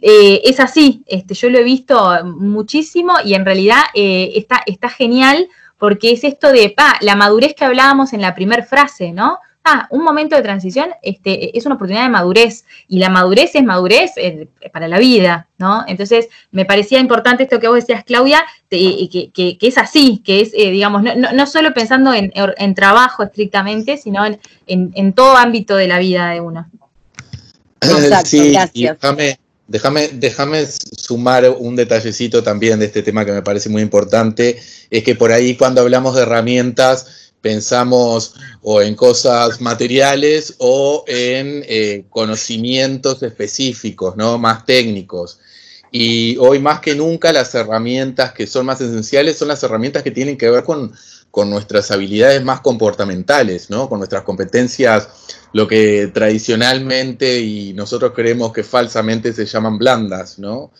Speaker 2: Eh, es así, este, yo lo he visto muchísimo y en realidad eh, está, está genial porque es esto de pa, la madurez que hablábamos en la primera frase, ¿no? Ah, un momento de transición este, es una oportunidad de madurez y la madurez es madurez eh, para la vida, ¿no? Entonces, me parecía importante esto que vos decías, Claudia, que, que, es así, que es, eh, digamos, no, no, solo pensando en, en, trabajo estrictamente, sino en, en, todo ámbito de la vida de uno.
Speaker 1: Exacto, sí, déjame, déjame, déjame sumar un detallecito también de este tema que me parece muy importante, es que por ahí cuando hablamos de herramientas, pensamos o en cosas materiales o en eh, conocimientos específicos, ¿no? Más técnicos. Y hoy más que nunca las herramientas que son más esenciales son las herramientas que tienen que ver con, con nuestras habilidades más comportamentales, ¿no? Con nuestras competencias, lo que tradicionalmente y nosotros creemos que falsamente se llaman blandas, ¿no?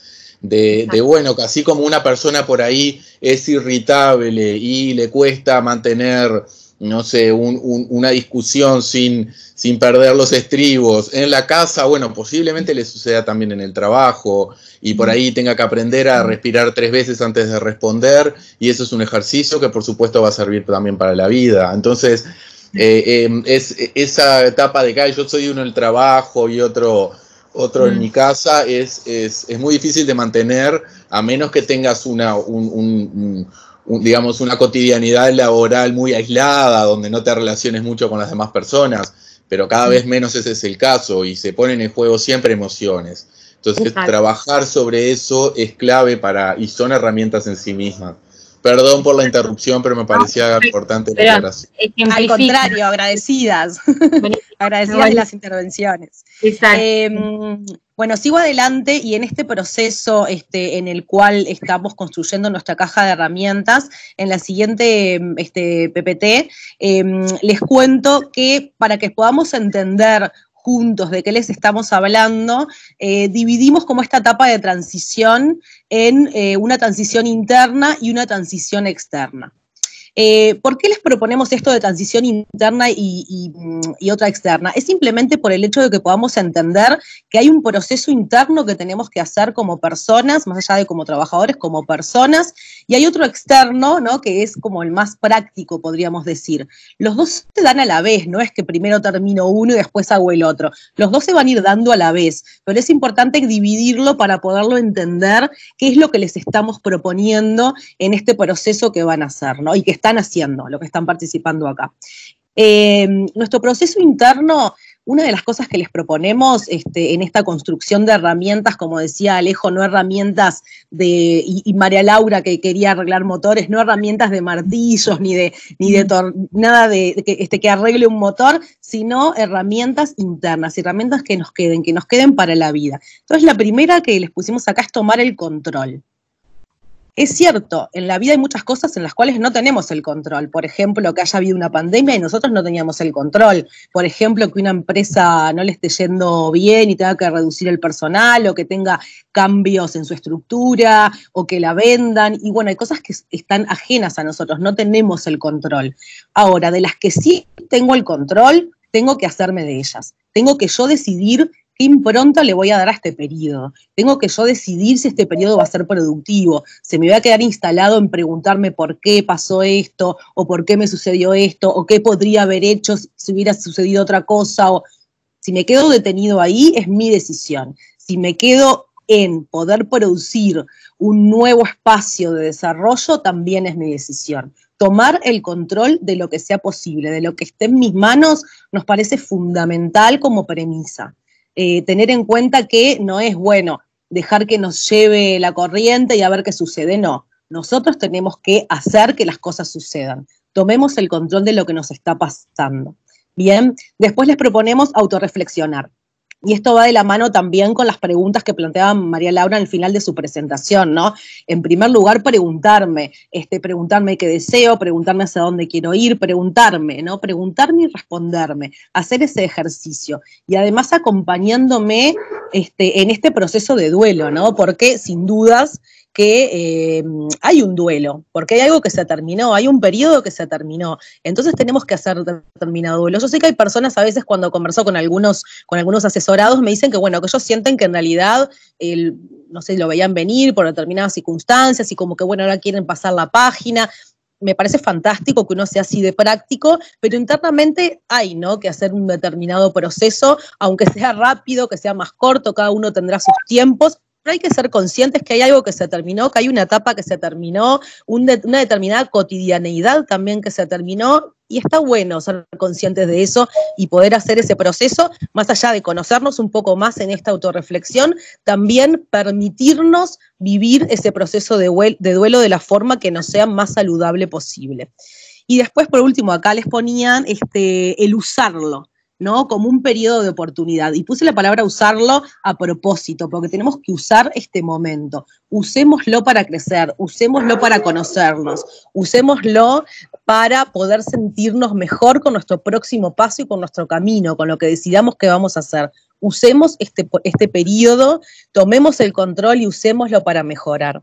Speaker 1: De, bueno, que así como una persona por ahí es irritable y le cuesta mantener, no sé, una discusión sin, sin perder los estribos en la casa, bueno, posiblemente le suceda también en el trabajo y por ahí tenga que aprender a respirar tres veces antes de responder y eso es un ejercicio que por supuesto va a servir también para la vida. Entonces, eh, em, es esa etapa de que yo soy uno en el trabajo y otro otro en mm. mi casa, es, es, es, muy difícil de mantener a menos que tengas una, un, digamos, una cotidianidad laboral muy aislada, donde no te relaciones mucho con las demás personas, pero cada vez menos ese es el caso y se ponen en juego siempre emociones. Entonces, trabajar sobre eso es clave para, y son herramientas en sí mismas. Perdón por la interrupción, pero me parecía importante la
Speaker 3: Al contrario, agradecidas. [laughs] [laughs] agradecidas las intervenciones. Em, bueno, sigo adelante y en este proceso este, en el cual estamos construyendo nuestra caja de herramientas, en la siguiente este, PPT, em, les cuento que para que podamos entender juntos de qué les estamos hablando, eh, dividimos como esta etapa de transición en eh, una transición interna y una transición externa. Eh, ¿Por qué les proponemos esto de transición interna y, otra externa? Es simplemente por el hecho de que podamos entender que hay un proceso interno que tenemos que hacer como personas, más allá de como trabajadores, como personas, y hay otro externo, ¿no? Que es como el más práctico, podríamos decir. Los dos se dan a la vez, no es que primero termino uno y después hago el otro. Los dos se van a ir dando a la vez, pero es importante dividirlo para poderlo entender qué es lo que les estamos proponiendo en este proceso que van a hacer, ¿no? Y que están haciendo, lo que están participando acá. Eh, nuestro proceso interno, una de las cosas que les proponemos este, en esta construcción de herramientas, como decía Alejo, no herramientas de, y, María Laura que quería arreglar motores, no herramientas de martillos ni de, ni de nada de, este, que arregle un motor, sino herramientas internas, herramientas que nos queden, que nos queden para la vida. Entonces la primera que les pusimos acá es tomar el control. Es cierto, en la vida hay muchas cosas en las cuales no tenemos el control. Por ejemplo, que haya habido una pandemia y nosotros no teníamos el control. Por ejemplo, que una empresa no le esté yendo bien y tenga que reducir el personal o que tenga cambios en su estructura o que la vendan. Y bueno, hay cosas que están ajenas a nosotros, no tenemos el control. Ahora, de las que sí tengo el control, tengo que hacerme de ellas. Tengo que yo decidir qué impronta le voy a dar a este periodo. Tengo que yo decidir si este periodo va a ser productivo. Se me va a quedar instalado en preguntarme por qué pasó esto, o por qué me sucedió esto, o qué podría haber hecho si hubiera sucedido otra cosa. O... Si me quedo detenido ahí, es mi decisión. Si me quedo en poder producir un nuevo espacio de desarrollo, también es mi decisión. Tomar el control de lo que sea posible, de lo que esté en mis manos, nos parece fundamental como premisa. Eh, tener en cuenta que no es bueno dejar que nos lleve la corriente y a ver qué sucede, no. Nosotros tenemos que hacer que las cosas sucedan. Tomemos el control de lo que nos está pasando. Bien, después les proponemos autorreflexionar. Y esto va de la mano también con las preguntas que planteaba María Laura al final de su presentación, ¿no? En primer lugar, preguntarme, este, preguntarme qué deseo, preguntarme hacia dónde quiero ir, preguntarme, ¿no? Preguntarme y responderme, hacer ese ejercicio. Y además acompañándome este, en este proceso de duelo, ¿no? Porque sin dudas que eh, hay un duelo, porque hay algo que se terminó, hay un periodo que se terminó. Entonces tenemos que hacer determinado duelo. Yo sé que hay personas a veces cuando converso con algunos, con algunos asesorados me dicen que bueno, que ellos sienten que en realidad el, no sé, lo veían venir por determinadas circunstancias y como que bueno, ahora quieren pasar la página me parece fantástico que uno sea así de práctico, pero internamente hay, ¿no? Que hacer un determinado proceso, aunque sea rápido, que sea más corto, cada uno tendrá sus tiempos, hay que ser conscientes que hay algo que se terminó, que hay una etapa que se terminó, una determinada cotidianeidad también que se terminó, y está bueno ser conscientes de eso y poder hacer ese proceso, más allá de conocernos un poco más en esta autorreflexión, también permitirnos vivir ese proceso de, duelo de la forma que nos sea más saludable posible. Y después, por último, acá les ponían este, el usarlo. ¿No? Como un periodo de oportunidad. Y puse la palabra usarlo a propósito, porque tenemos que usar este momento. Usémoslo para crecer, usémoslo para conocernos, usémoslo para poder sentirnos mejor con nuestro próximo paso y con nuestro camino, con lo que decidamos que vamos a hacer. Usemos este, este periodo, tomemos el control y usémoslo para mejorar.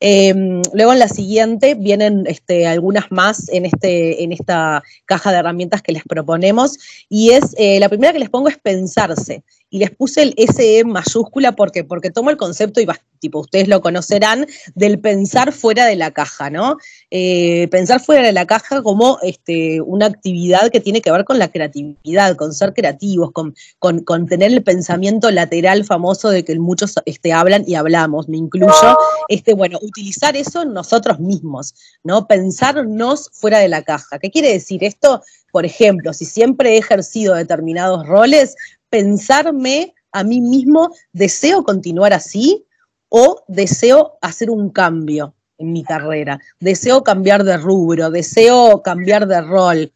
Speaker 3: Em, luego en la siguiente vienen este, algunas más en, este, en esta caja de herramientas que les proponemos. Y es, eh, la primera que les pongo es pensarse. Y les puse el SE mayúscula porque porque tomo el concepto y tipo ustedes lo conocerán del pensar fuera de la caja, ¿no? Eh, pensar fuera de la caja como este, una actividad que tiene que ver con la creatividad, con ser creativos, con, con, tener el pensamiento lateral famoso de que muchos este, hablan y hablamos, me incluyo, este, bueno, utilizar eso nosotros mismos, ¿no? Pensarnos fuera de la caja. ¿Qué quiere decir esto? Por ejemplo, si siempre he ejercido determinados roles, pensarme a mí mismo, ¿deseo continuar así o deseo hacer un cambio en mi carrera? ¿Deseo cambiar de rubro? ¿Deseo cambiar de rol?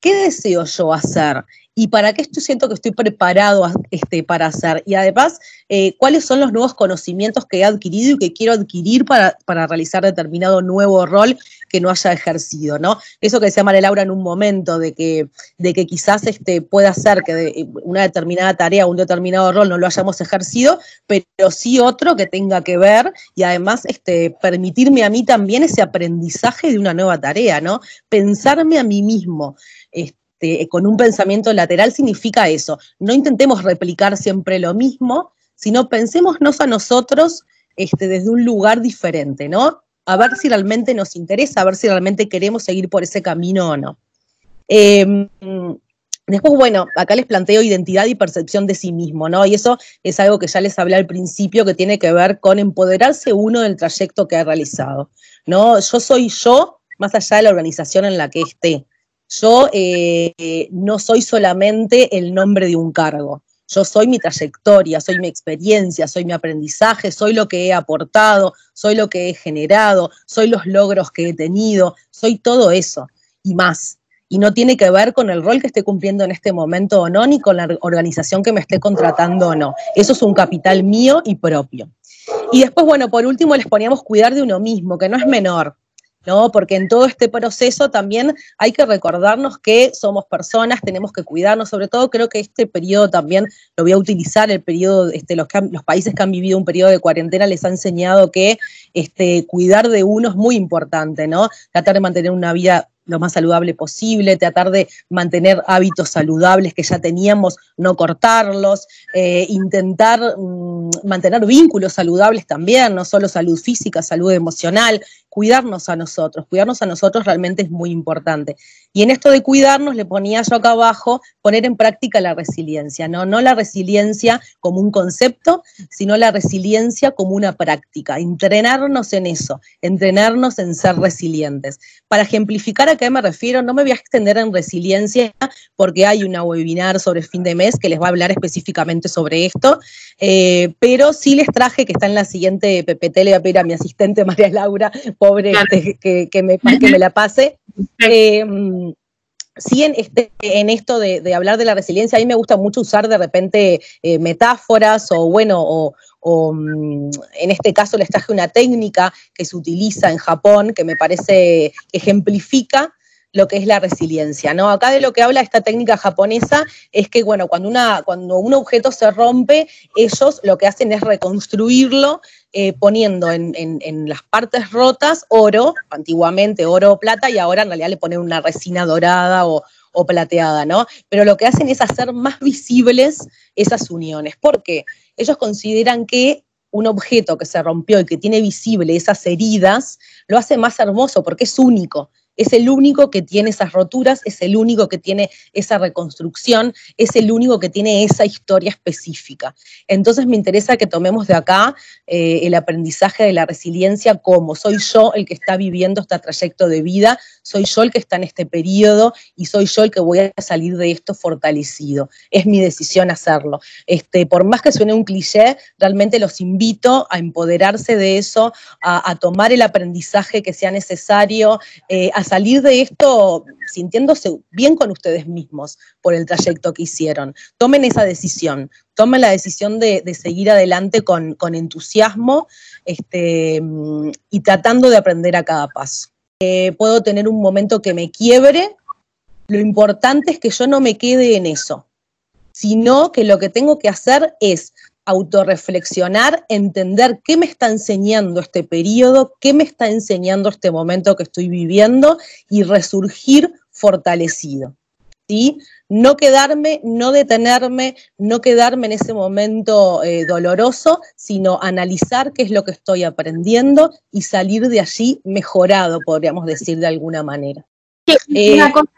Speaker 3: ¿Qué deseo yo hacer? Y para qué estoy siento que estoy preparado este, para hacer. Y además, eh, cuáles son los nuevos conocimientos que he adquirido y que quiero adquirir para, realizar determinado nuevo rol que no haya ejercido, ¿no? Eso que decía María Laura en un momento, de que, de que quizás este, pueda ser que una determinada tarea, un determinado rol no lo hayamos ejercido, pero sí otro que tenga que ver y además este, permitirme a mí también ese aprendizaje de una nueva tarea, ¿no? Pensarme a mí mismo. Este, este, con un pensamiento lateral significa eso. No intentemos replicar siempre lo mismo, sino pensémonos a nosotros este, desde un lugar diferente, ¿no? A ver si realmente nos interesa, a ver si realmente queremos seguir por ese camino o no. Em, después, bueno, acá les planteo identidad y percepción de sí mismo, ¿no? Y eso es algo que ya les hablé al principio, que tiene que ver con empoderarse uno del trayecto que ha realizado, ¿no? Yo soy yo, más allá de la organización en la que esté. Yo eh, no soy solamente el nombre de un cargo. Yo soy mi trayectoria, soy mi experiencia, soy mi aprendizaje, soy lo que he aportado, soy lo que he generado, soy los logros que he tenido, soy todo eso y más. Y no tiene que ver con el rol que esté cumpliendo en este momento o no, ni con la organización que me esté contratando o no. Eso es un capital mío y propio. Y después, bueno, por último les poníamos cuidar de uno mismo, que no es menor. ¿No? Porque en todo este proceso también hay que recordarnos que somos personas, tenemos que cuidarnos, sobre todo creo que este periodo también lo voy a utilizar, el periodo, este, los, países que han vivido un periodo de cuarentena les ha enseñado que este, cuidar de uno es muy importante, ¿no? Tratar de mantener una vida lo más saludable posible, tratar de mantener hábitos saludables que ya teníamos, no cortarlos, eh, intentar mm, mantener vínculos saludables también, no solo salud física, salud emocional, cuidarnos a nosotros. Cuidarnos a nosotros realmente es muy importante. Y en esto de cuidarnos le ponía yo acá abajo poner en práctica la resiliencia, ¿no? No la resiliencia como un concepto, sino la resiliencia como una práctica. Entrenarnos en eso, entrenarnos en ser resilientes. Para ejemplificar a qué me refiero, no me voy a extender en resiliencia porque hay una webinar sobre fin de mes que les va a hablar específicamente sobre esto, eh, pero sí les traje que está en la siguiente PPT, le voy a pedir a mi asistente [laughs] María Laura, pobre, este, que, me, que me la pase. [laughs] Eh, sí, en, este, en esto de, hablar de la resiliencia, a mí me gusta mucho usar de repente eh, metáforas o, bueno, o, mm, en este caso les traje una técnica que se utiliza en Japón que me parece ejemplifica lo que es la resiliencia, ¿no? Acá de lo que habla esta técnica japonesa es que, bueno, cuando, una, cuando un objeto se rompe, ellos lo que hacen es reconstruirlo eh, poniendo en, las partes rotas oro, antiguamente oro o plata, y ahora en realidad le ponen una resina dorada o, o plateada, ¿no? Pero lo que hacen es hacer más visibles esas uniones. ¿Por qué? Ellos consideran que un objeto que se rompió y que tiene visible esas heridas, lo hace más hermoso porque es único es el único que tiene esas roturas, es el único que tiene esa reconstrucción, es el único que tiene esa historia específica. Entonces me interesa que tomemos de acá eh, el aprendizaje de la resiliencia como soy yo el que está viviendo este trayecto de vida, soy yo el que está en este periodo y soy yo el que voy a salir de esto fortalecido. Es mi decisión hacerlo. Este, por más que suene un cliché, realmente los invito a empoderarse de eso, a, tomar el aprendizaje que sea necesario, eh, a salir de esto sintiéndose bien con ustedes mismos por el trayecto que hicieron. Tomen esa decisión, tomen la decisión de, seguir adelante con, entusiasmo este, y tratando de aprender a cada paso. Eh, puedo tener un momento que me quiebre, lo importante es que yo no me quede en eso, sino que lo que tengo que hacer es autorreflexionar, entender qué me está enseñando este periodo, qué me está enseñando este momento que estoy viviendo y resurgir fortalecido. ¿sí? No quedarme, no detenerme, no quedarme en ese momento eh, doloroso, sino analizar qué es lo que estoy aprendiendo y salir de allí mejorado, podríamos decir de alguna manera.
Speaker 2: Eh, una cosa,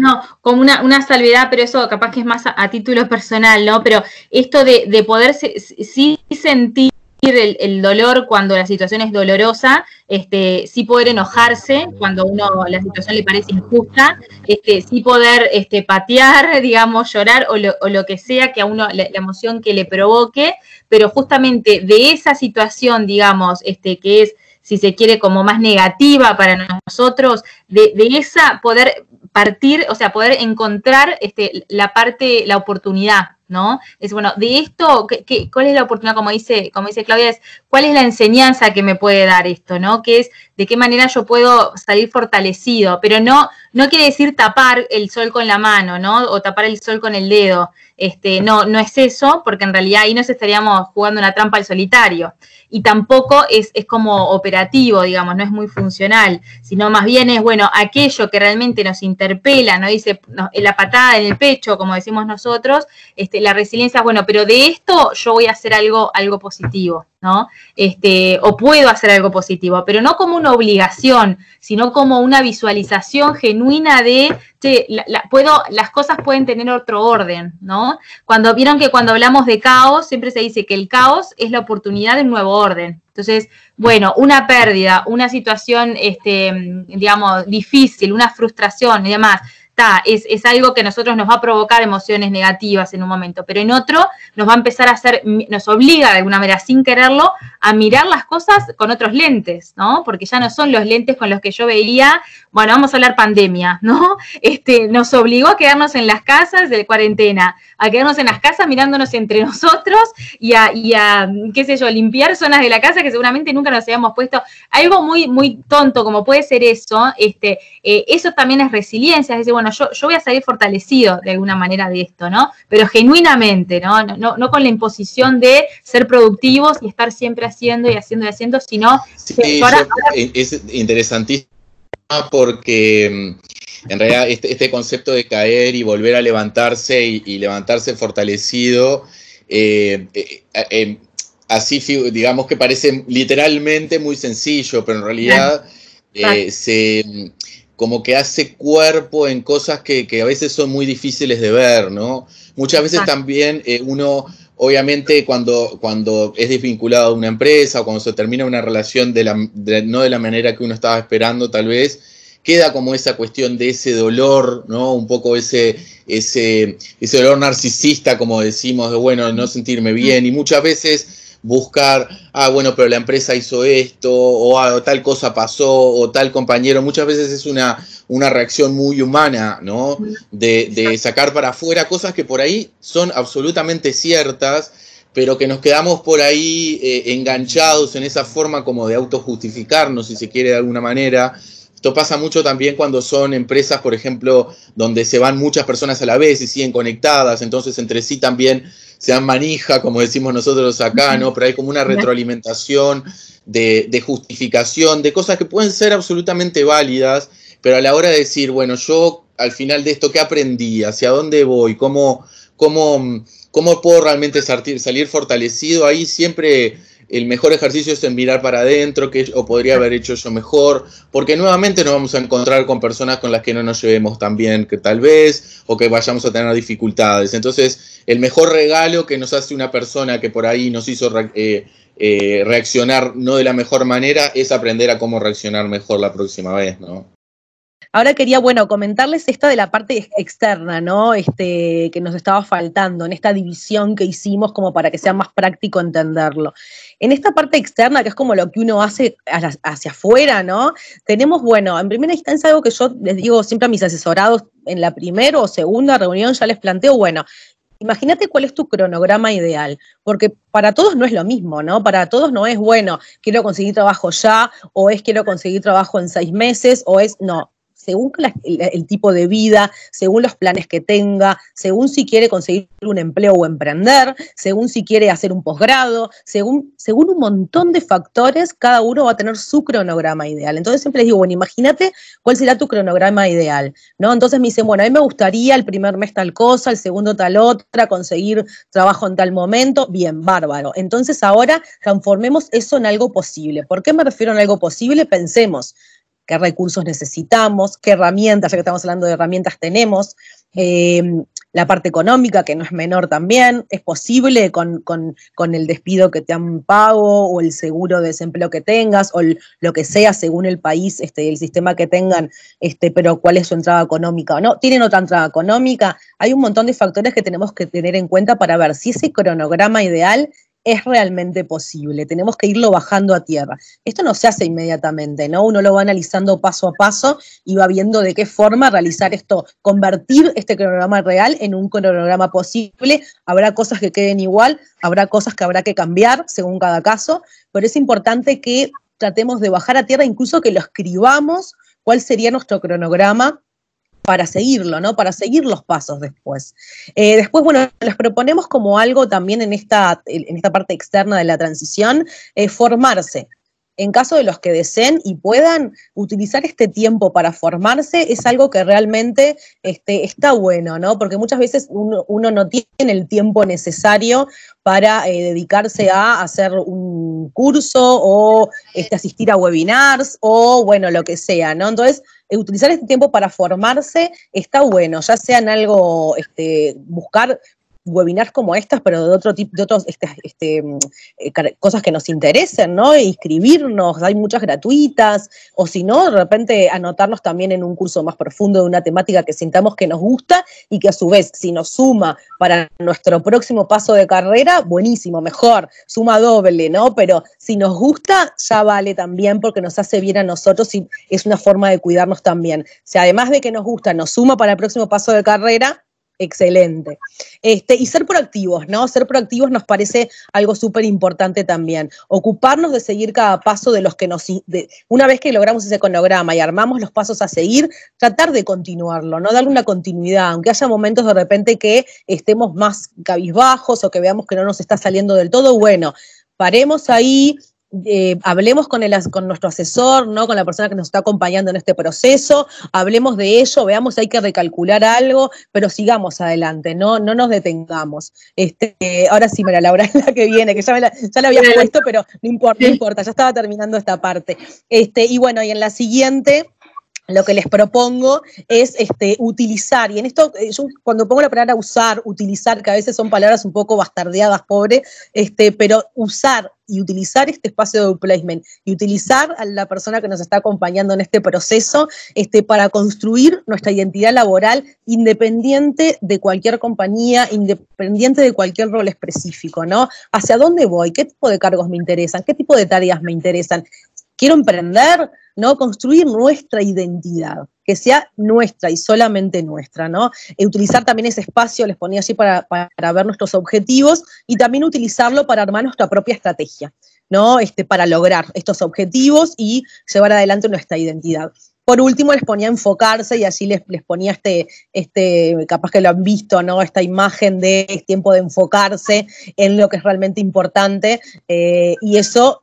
Speaker 2: no, como una, una, salvedad, pero eso capaz que es más a, título personal, ¿no? Pero esto de, de poder sí sentir el, dolor cuando la situación es dolorosa, este, sí poder enojarse cuando uno la situación le parece injusta, este, sí poder este, patear, [laughs] digamos, llorar o lo, o lo que sea que a uno la, emoción que le provoque, pero justamente de esa situación, digamos, este, que es si se quiere, como más negativa para nosotros, de, esa poder partir, o sea, poder encontrar este, la parte, la oportunidad, ¿no? Es bueno, de esto, ¿qué, cuál es la oportunidad, como dice, como dice Claudia, es cuál es la enseñanza que me puede dar esto, ¿no? Que es de qué manera yo puedo salir fortalecido, pero no, no quiere decir tapar el sol con la mano, ¿no? O tapar el sol con el dedo. Este, no, no es eso, porque en realidad ahí nos estaríamos jugando una trampa al solitario. Y tampoco es, es como operativo, digamos, no es muy funcional, sino más bien es, bueno, aquello que realmente nos interpela, ¿no? Dice la patada en el pecho, como decimos nosotros, este, la resiliencia, bueno, pero de esto yo voy a hacer algo, algo positivo, ¿no? Este, o puedo hacer algo positivo, pero no como una obligación, sino como una visualización genuina de, puedo, las cosas pueden tener otro orden, ¿no? Cuando vieron que cuando hablamos de caos, siempre se dice que el caos es la oportunidad de un nuevo orden. Entonces, bueno, una pérdida, una situación, este, digamos, difícil, una frustración y demás, es, algo que a nosotros nos va a provocar emociones negativas en un momento, pero en otro nos va a empezar a hacer, nos obliga de alguna manera, sin quererlo, a mirar las cosas con otros lentes, ¿no? Porque ya no son los lentes con los que yo veía, bueno, vamos a hablar pandemia, ¿no? [laughs] Este, nos obligó a quedarnos en las casas de cuarentena, a quedarnos en las casas mirándonos entre [laughs] nosotros y a, y a, qué sé yo, limpiar zonas de la casa que seguramente nunca nos habíamos puesto. Algo muy, muy tonto como puede ser eso, este, eh, eso también es resiliencia, es decir, bueno, yo, voy a salir fortalecido de alguna manera de esto, ¿no? Pero genuinamente, ¿no? No, no, con la imposición de ser productivos y estar siempre haciendo y haciendo y haciendo, sino...
Speaker 1: es interesantísimo porque mm, en realidad este, este, concepto de caer y volver a levantarse y, levantarse fortalecido, eh, eh, eh, así, digamos que parece literalmente muy sencillo, pero en realidad se como que hace cuerpo en cosas que, a veces son muy difíciles de ver, ¿no? Muchas veces también eh, uno, obviamente, cuando, cuando es desvinculado a una empresa o cuando se termina una relación de la, no de la manera que uno estaba esperando, tal vez, queda como esa cuestión de ese dolor, ¿no? Un poco ese, ese, ese dolor narcisista, como decimos, de bueno, no sentirme bien. Y muchas veces buscar, ah, bueno, pero la empresa hizo esto, o, ah, tal cosa pasó, o tal compañero. Muchas veces es una, una reacción muy humana, ¿no? De, sacar para afuera cosas que por ahí son absolutamente ciertas, pero que nos quedamos por ahí eh, enganchados en esa forma como de autojustificarnos, si se quiere de alguna manera. Esto pasa mucho también cuando son empresas, por ejemplo, donde se van muchas personas a la vez y siguen conectadas, entonces entre sí también se dan manija, como decimos nosotros acá, ¿no? Pero hay como una retroalimentación de, justificación, de cosas que pueden ser absolutamente válidas, pero a la hora de decir, bueno, yo al final de esto, ¿qué aprendí? ¿Hacia dónde voy? ¿Cómo, cómo, cómo puedo realmente salir fortalecido? Ahí siempre el mejor ejercicio es en mirar para adentro, que o podría haber hecho yo mejor, porque nuevamente nos vamos a encontrar con personas con las que no nos llevemos tan bien que tal vez, o que vayamos a tener dificultades. Entonces, el mejor regalo que nos hace una persona que por ahí nos hizo eh, eh, reaccionar no de la mejor manera es aprender a cómo reaccionar mejor la próxima vez, ¿no?
Speaker 3: Ahora quería, bueno, comentarles esta de la parte externa, ¿no? Este, que nos estaba faltando, en esta división que hicimos como para que sea más práctico entenderlo. En esta parte externa, que es como lo que uno hace hacia afuera, ¿no? Tenemos, bueno, en primera instancia algo que yo les digo siempre a mis asesorados en la primera o segunda reunión, ya les planteo, bueno, Imagínate cuál es tu cronograma ideal, porque para todos no es lo mismo, ¿no? Para todos no es, bueno, quiero conseguir trabajo ya, o es quiero conseguir trabajo en seis meses, o es, no, según el, tipo de vida, según los planes que tenga, según si quiere conseguir un empleo o emprender, según si quiere hacer un posgrado, según, según un montón de factores, cada uno va a tener su cronograma ideal. Entonces siempre les digo, bueno, imagínate cuál será tu cronograma ideal, ¿no? Entonces me dicen, bueno, a mí me gustaría el primer mes tal cosa, el segundo tal otra, conseguir trabajo en tal momento, bien, bárbaro. Entonces ahora transformemos eso en algo posible. ¿Por qué me refiero a algo posible? Pensemos, qué recursos necesitamos, qué herramientas, ya que estamos hablando de herramientas, tenemos. Eh, la parte económica, que no es menor también, es posible con, el despido que te han pago o el seguro de desempleo que tengas o lo que sea según el país, este, el sistema que tengan, este, pero cuál es su entrada económica o no. ¿Tienen otra entrada económica? Hay un montón de factores que tenemos que tener en cuenta para ver si ese cronograma ideal es realmente posible. Tenemos que irlo bajando a tierra. Esto no se hace inmediatamente, ¿no? Uno lo va analizando paso a paso y va viendo de qué forma realizar esto, convertir este cronograma real en un cronograma posible. Habrá cosas que queden igual, habrá cosas que habrá que cambiar según cada caso, pero es importante que tratemos de bajar a tierra, incluso que lo escribamos, cuál sería nuestro cronograma para seguirlo, ¿no? Para seguir los pasos después. Eh, después, bueno, les proponemos como algo también en esta, en esta parte externa de la transición, eh, formarse. En caso de los que deseen y puedan utilizar este tiempo para formarse, es algo que realmente este, está bueno, ¿no? Porque muchas veces uno, no tiene el tiempo necesario para eh, dedicarse a hacer un curso o este, asistir a webinars o, bueno, lo que sea, ¿no? Entonces, eh, utilizar este tiempo para formarse está bueno, ya sea en algo, este, buscar webinars como estas, pero de otro tipo, de otros este, este, mm, eh, cosas que nos interesen, ¿no? E inscribirnos, hay muchas gratuitas, o si no, de repente anotarnos también en un curso más profundo de una temática que sintamos que nos gusta y que a su vez, si nos suma para nuestro próximo paso de carrera, buenísimo, mejor, suma doble, ¿no? Pero si nos gusta, ya vale también porque nos hace bien a nosotros y es una forma de cuidarnos también. Si además de que nos gusta, nos suma para el próximo paso de carrera, excelente. Este, y ser proactivos, ¿no? Ser proactivos nos parece algo súper importante también. Ocuparnos de seguir cada paso de los que nos... una vez que logramos ese cronograma y armamos los pasos a seguir, tratar de continuarlo, ¿no? Darle una continuidad, aunque haya momentos de repente que estemos más cabizbajos o que veamos que no nos está saliendo del todo, bueno, paremos ahí, eh, hablemos con, el, con nuestro asesor, ¿no? con la persona que nos está acompañando en este proceso, hablemos de ello, veamos si hay que recalcular algo, pero sigamos adelante, no, no nos detengamos. Este, ahora sí, María Laura, es [laughs] la que viene, que ya, me la, ya la había puesto, pero no importa, no importa, ya estaba terminando esta parte. Este, y bueno, y en la siguiente lo que les propongo es este, utilizar, y en esto, eh, yo cuando pongo la palabra usar, utilizar, que a veces son palabras un poco bastardeadas, pobre, este, pero usar y utilizar este espacio de placement y utilizar a la persona que nos está acompañando en este proceso este, para construir nuestra identidad laboral independiente de cualquier compañía, independiente de cualquier rol específico, ¿no? ¿Hacia dónde voy? ¿Qué tipo de cargos me interesan? ¿Qué tipo de tareas me interesan? Quiero emprender, ¿no? Construir nuestra identidad, que sea nuestra y solamente nuestra, ¿no? Y utilizar también ese espacio, les ponía así para, ver nuestros objetivos y también utilizarlo para armar nuestra propia estrategia, ¿no? Este, para lograr estos objetivos y llevar adelante nuestra identidad. Por último, les ponía enfocarse y así les, les ponía este, este, capaz que lo han visto, ¿no? Esta imagen de tiempo de enfocarse en lo que es realmente importante eh, y eso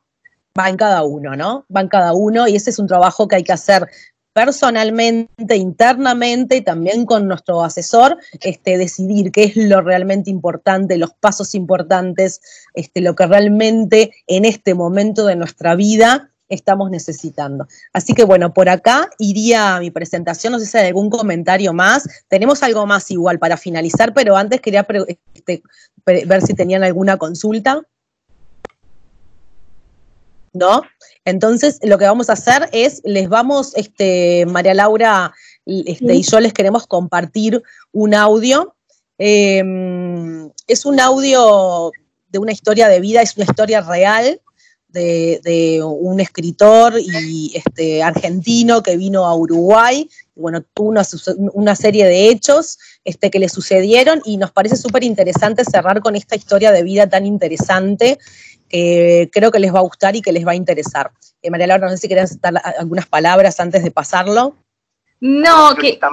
Speaker 3: va en cada uno, ¿no? Va en cada uno y ese es un trabajo que hay que hacer personalmente, internamente y también con nuestro asesor, este, decidir qué es lo realmente importante, los pasos importantes, este, lo que realmente en este momento de nuestra vida estamos necesitando. Así que bueno, por acá iría mi presentación, no sé si hay algún comentario más. Tenemos algo más igual para finalizar, pero antes quería este, ver si tenían alguna consulta. ¿No? Entonces, lo que vamos a hacer es, les vamos, este, María Laura este, y yo les queremos compartir un audio. Em, es un audio de una historia de vida, es una historia real de, un escritor y este, argentino que vino a Uruguay. Bueno, tuvo una, serie de hechos este, que le sucedieron y nos parece súper interesante cerrar con esta historia de vida tan interesante que creo que les va a gustar y que les va a interesar. Eh, María Laura, no sé si querías dar algunas palabras antes de pasarlo.
Speaker 2: No, que... Está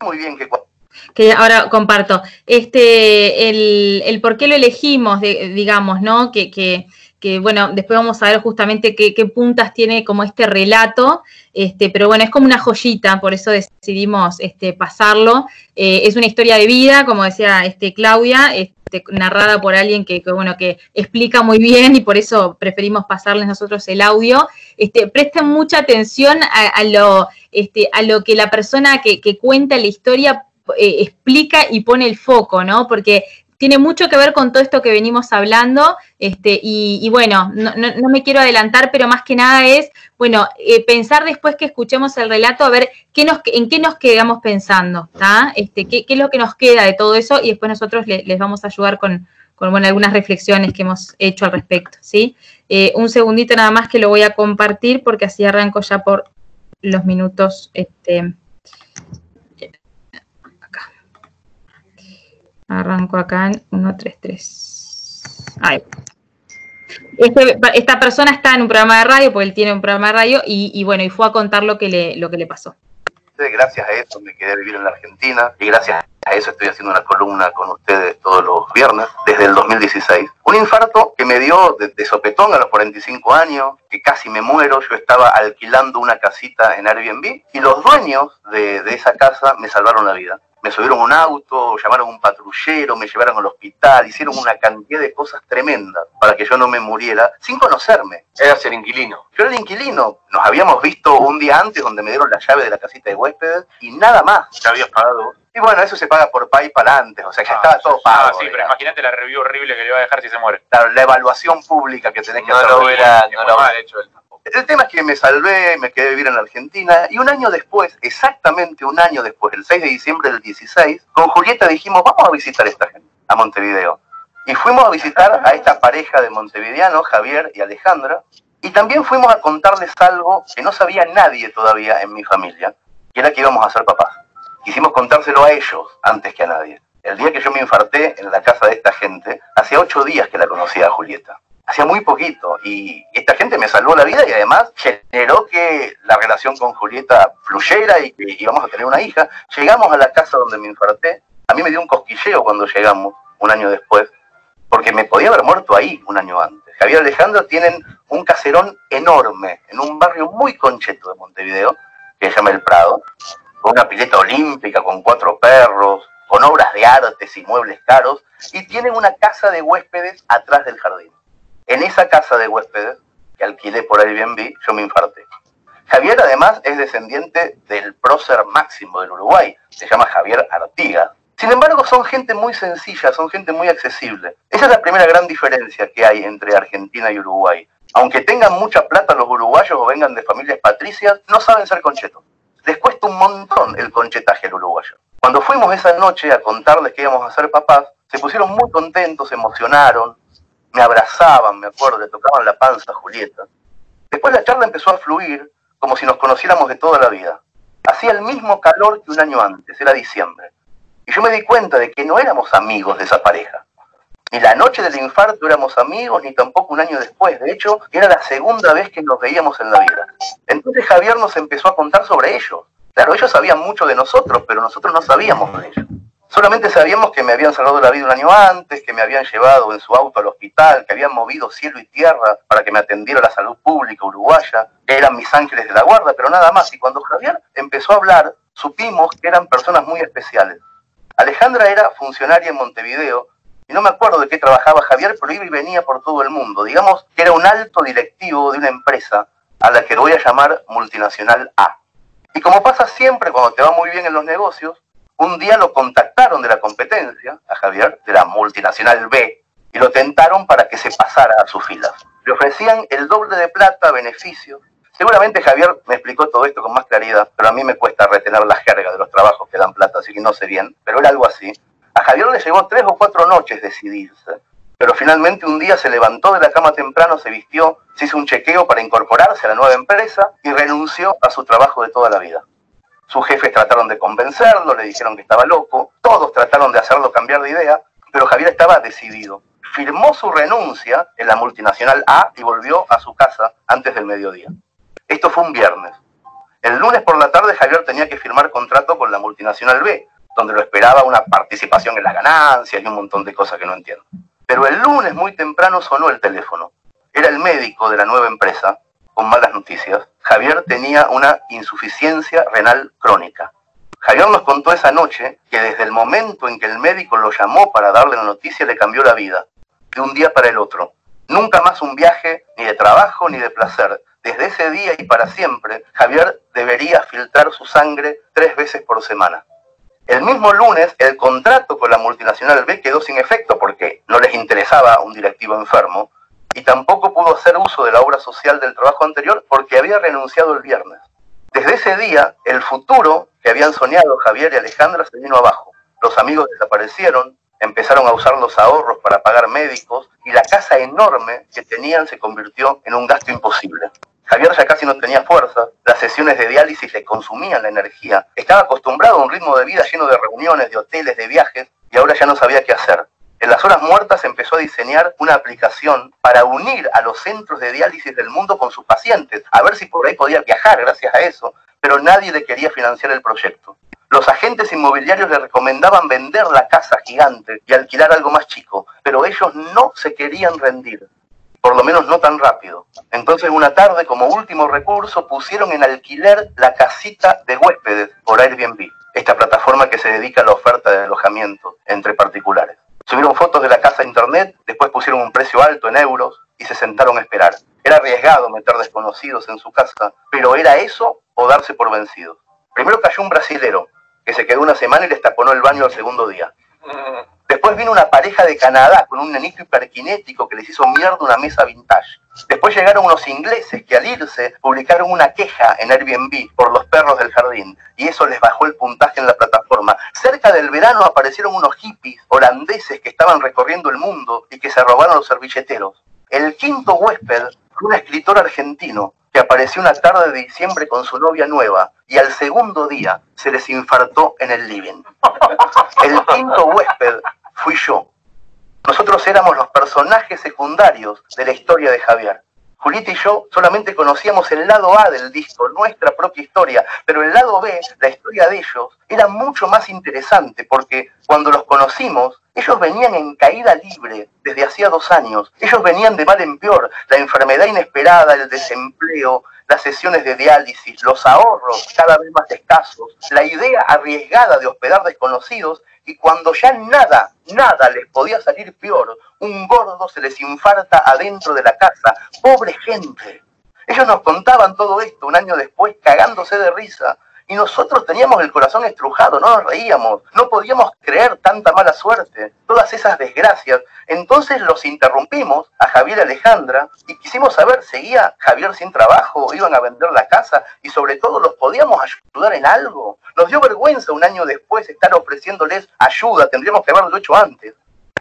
Speaker 2: muy bien que que ahora comparto. Este, el, el, por qué lo elegimos, digamos, ¿no? Que, que, que, bueno, después vamos a ver justamente qué, qué, puntas tiene como este relato, este, pero bueno, es como una joyita, por eso decidimos este, pasarlo. Eh, es una historia de vida, como decía este, Claudia, este, narrada por alguien que, bueno, que explica muy bien y por eso preferimos pasarles nosotros el audio. Este, presten mucha atención a, lo, este, a lo que la persona que, cuenta la historia eh, explica y pone el foco, ¿no? Porque tiene mucho que ver con todo esto que venimos hablando, este, y, bueno, no, me quiero adelantar, pero más que nada es, bueno, eh, pensar después que escuchemos el relato, a ver qué nos, en qué nos quedamos pensando, ¿está? Este, qué, es lo que nos queda de todo eso, y después nosotros les vamos a ayudar con, con bueno, algunas reflexiones que hemos hecho al respecto, ¿sí? Eh, un segundito nada más que lo voy a compartir, porque así arranco ya por los minutos, este, Arranco acá en 1, 3, 3. Ahí. Este, esta persona está en un programa de radio, porque él tiene un programa de radio, y, bueno, y fue a contar lo que le, lo que le pasó.
Speaker 4: Gracias a eso me quedé a vivir en la Argentina y gracias a eso estoy haciendo una columna con ustedes todos los viernes desde el 2016. Un infarto que me dio de, sopetón a los 45 años, que casi me muero. Yo estaba alquilando una casita en Airbnb y los dueños de, de esa casa me salvaron la vida me subieron un auto, llamaron a un patrullero, me llevaron al hospital, hicieron una cantidad de cosas tremendas para que yo no me muriera, sin conocerme.
Speaker 5: Eras el inquilino.
Speaker 4: Yo era el inquilino. Nos habíamos visto un día antes donde me dieron la llave de la casita de huéspedes y nada más.
Speaker 5: ¿Ya habías pagado?
Speaker 4: Y bueno, eso se paga por PayPal antes, o sea, ya ah, estaba todo pago.
Speaker 5: Ah, sí, pero imagínate la review horrible que le va a dejar si se muere.
Speaker 4: La, evaluación pública que tenés que
Speaker 5: hacer.
Speaker 4: no
Speaker 5: lo hubiera hecho él.
Speaker 4: El tema es que me salvé, me quedé a vivir en Argentina y un año después, exactamente un año después, el 6 de diciembre del 16, con Julieta dijimos, vamos a visitar a esta gente, a Montevideo. Y fuimos a visitar a esta pareja de montevideanos, Javier y Alejandra, y también fuimos a contarles algo que no sabía nadie todavía en mi familia, que era que íbamos a ser papás. Quisimos contárselo a ellos antes que a nadie. El día que yo me infarté en la casa de esta gente, hace ocho días que la conocía a Julieta hacía muy poquito y esta gente me salvó la vida y además generó que la relación con Julieta fluyera y que íbamos a tener una hija. Llegamos a la casa donde me infarté, a mí me dio un cosquilleo cuando llegamos, un año después, porque me podía haber muerto ahí un año antes. Javier Alejandro tienen un caserón enorme en un barrio muy concheto de Montevideo, que se llama El Prado, con una pileta olímpica, con cuatro perros, con obras de artes y muebles caros, y tienen una casa de huéspedes atrás del jardín. En esa casa de huéspedes, que alquilé por Airbnb, yo me infarté. Javier además es descendiente del prócer máximo del Uruguay, se llama Javier Artiga. Sin embargo, son gente muy sencilla, son gente muy accesible. Esa es la primera gran diferencia que hay entre Argentina y Uruguay. Aunque tengan mucha plata los uruguayos o vengan de familias patricias, no saben ser conchetos. Les cuesta un montón el conchetaje al uruguayo. Cuando fuimos esa noche a contarles que íbamos a ser papás, se pusieron muy contentos, se emocionaron, me abrazaban, me acuerdo, le tocaban la panza a Julieta. Después la charla empezó a fluir como si nos conociéramos de toda la vida. Hacía el mismo calor que un año antes, era diciembre. Y yo me di cuenta de que no éramos amigos de esa pareja. Ni la noche del infarto éramos amigos, ni tampoco un año después. De hecho, era la segunda vez que nos veíamos en la vida. Entonces Javier nos empezó a contar sobre ellos. Claro, ellos sabían mucho de nosotros, pero nosotros no sabíamos de ellos. Solamente sabíamos que me habían salvado la vida un año antes, que me habían llevado en su auto al hospital, que habían movido cielo y tierra para que me atendiera la salud pública uruguaya, que eran mis ángeles de la guarda, pero nada más. Y cuando Javier empezó a hablar, supimos que eran personas muy especiales. Alejandra era funcionaria en Montevideo, y no me acuerdo de qué trabajaba Javier, pero iba y venía por todo el mundo. Digamos que era un alto directivo de una empresa a la que voy a llamar multinacional A. Y como pasa siempre cuando te va muy bien en los negocios, un día lo contactaron de la competencia, a Javier, de la multinacional B, y lo tentaron para que se pasara a sus filas. Le ofrecían el doble de plata, beneficios. Seguramente Javier me explicó todo esto con más claridad, pero a mí me cuesta retener la jerga de los trabajos que dan plata, así que no sé bien, pero era algo así. A Javier le llevó tres o cuatro noches decidirse, pero finalmente un día se levantó de la cama temprano, se vistió, se hizo un chequeo para incorporarse a la nueva empresa y renunció a su trabajo de toda la vida. Sus jefes trataron de convencerlo, le dijeron que estaba loco, todos trataron de hacerlo cambiar de idea, pero Javier estaba decidido. Firmó su renuncia en la multinacional A y volvió a su casa antes del mediodía. Esto fue un viernes. El lunes por la tarde Javier tenía que firmar contrato con la multinacional B, donde lo esperaba una participación en las ganancias y un montón de cosas que no entiendo. Pero el lunes muy temprano sonó el teléfono. Era el médico de la nueva empresa con malas noticias. Javier tenía una insuficiencia renal crónica. Javier nos contó esa noche que desde el momento en que el médico lo llamó para darle la noticia le cambió la vida, de un día para el otro. Nunca más un viaje, ni de trabajo, ni de placer. Desde ese día y para siempre, Javier debería filtrar su sangre tres veces por semana. El mismo lunes, el contrato con la multinacional B quedó sin efecto porque no les interesaba un directivo enfermo y tampoco pudo hacer uso de la obra social del trabajo anterior porque había renunciado el viernes. Desde ese día, el futuro que habían soñado Javier y Alejandra se vino abajo. Los amigos desaparecieron, empezaron a usar los ahorros para pagar médicos y la casa enorme que tenían se convirtió en un gasto imposible. Javier ya casi no tenía fuerza, las sesiones de diálisis le consumían la energía, estaba acostumbrado a un ritmo de vida lleno de reuniones, de hoteles, de viajes y ahora ya no sabía qué hacer. En las horas muertas empezó a diseñar una aplicación para unir a los centros de diálisis del mundo con sus pacientes, a ver si por ahí podía viajar gracias a eso, pero nadie le quería financiar el proyecto. Los agentes inmobiliarios le recomendaban vender la casa gigante y alquilar algo más chico, pero ellos no se querían rendir, por lo menos no tan rápido. Entonces una tarde, como último recurso, pusieron en alquiler la casita de huéspedes por Airbnb, esta plataforma que se dedica a la oferta de alojamiento entre particulares. Subieron fotos de la casa a internet, después pusieron un precio alto en euros y se sentaron a esperar. Era arriesgado meter desconocidos en su casa, pero era eso o darse por vencidos. Primero cayó un brasilero, que se quedó una semana y le taponó el baño al segundo día. [laughs] Después vino una pareja de Canadá con un nenito hiperkinético que les hizo mierda una mesa vintage. Después llegaron unos ingleses que al irse publicaron una queja en Airbnb por los perros del jardín y eso les bajó el puntaje en la plataforma. Cerca del verano aparecieron unos hippies holandeses que estaban recorriendo el mundo y que se robaron los servilleteros. El quinto huésped fue un escritor argentino que apareció una tarde de diciembre con su novia nueva y al segundo día se les infartó en el living. El quinto huésped fui yo. Nosotros éramos los personajes secundarios de la historia de Javier. Julieta y yo solamente conocíamos el lado A del disco, nuestra propia historia, pero el lado B, la historia de ellos, era mucho más interesante porque cuando los conocimos Ellos venían en caída libre desde hacía dos años. Ellos venían de mal en peor. La enfermedad inesperada, el desempleo, las sesiones de diálisis, los ahorros cada vez más escasos, la idea arriesgada de hospedar desconocidos y cuando ya nada, nada les podía salir peor, un gordo se les infarta adentro de la casa. Pobre gente. Ellos nos contaban todo esto un año después cagándose de risa y nosotros teníamos el corazón estrujado, no nos reíamos, no podíamos creer tanta mala suerte, todas esas desgracias. Entonces los interrumpimos a Javier y Alejandra y quisimos saber, ¿seguía Javier sin trabajo? ¿Iban a vender la casa? Y sobre todo, ¿los podíamos ayudar en algo? Nos dio vergüenza un año después estar ofreciéndoles ayuda, tendríamos que haberlo hecho antes.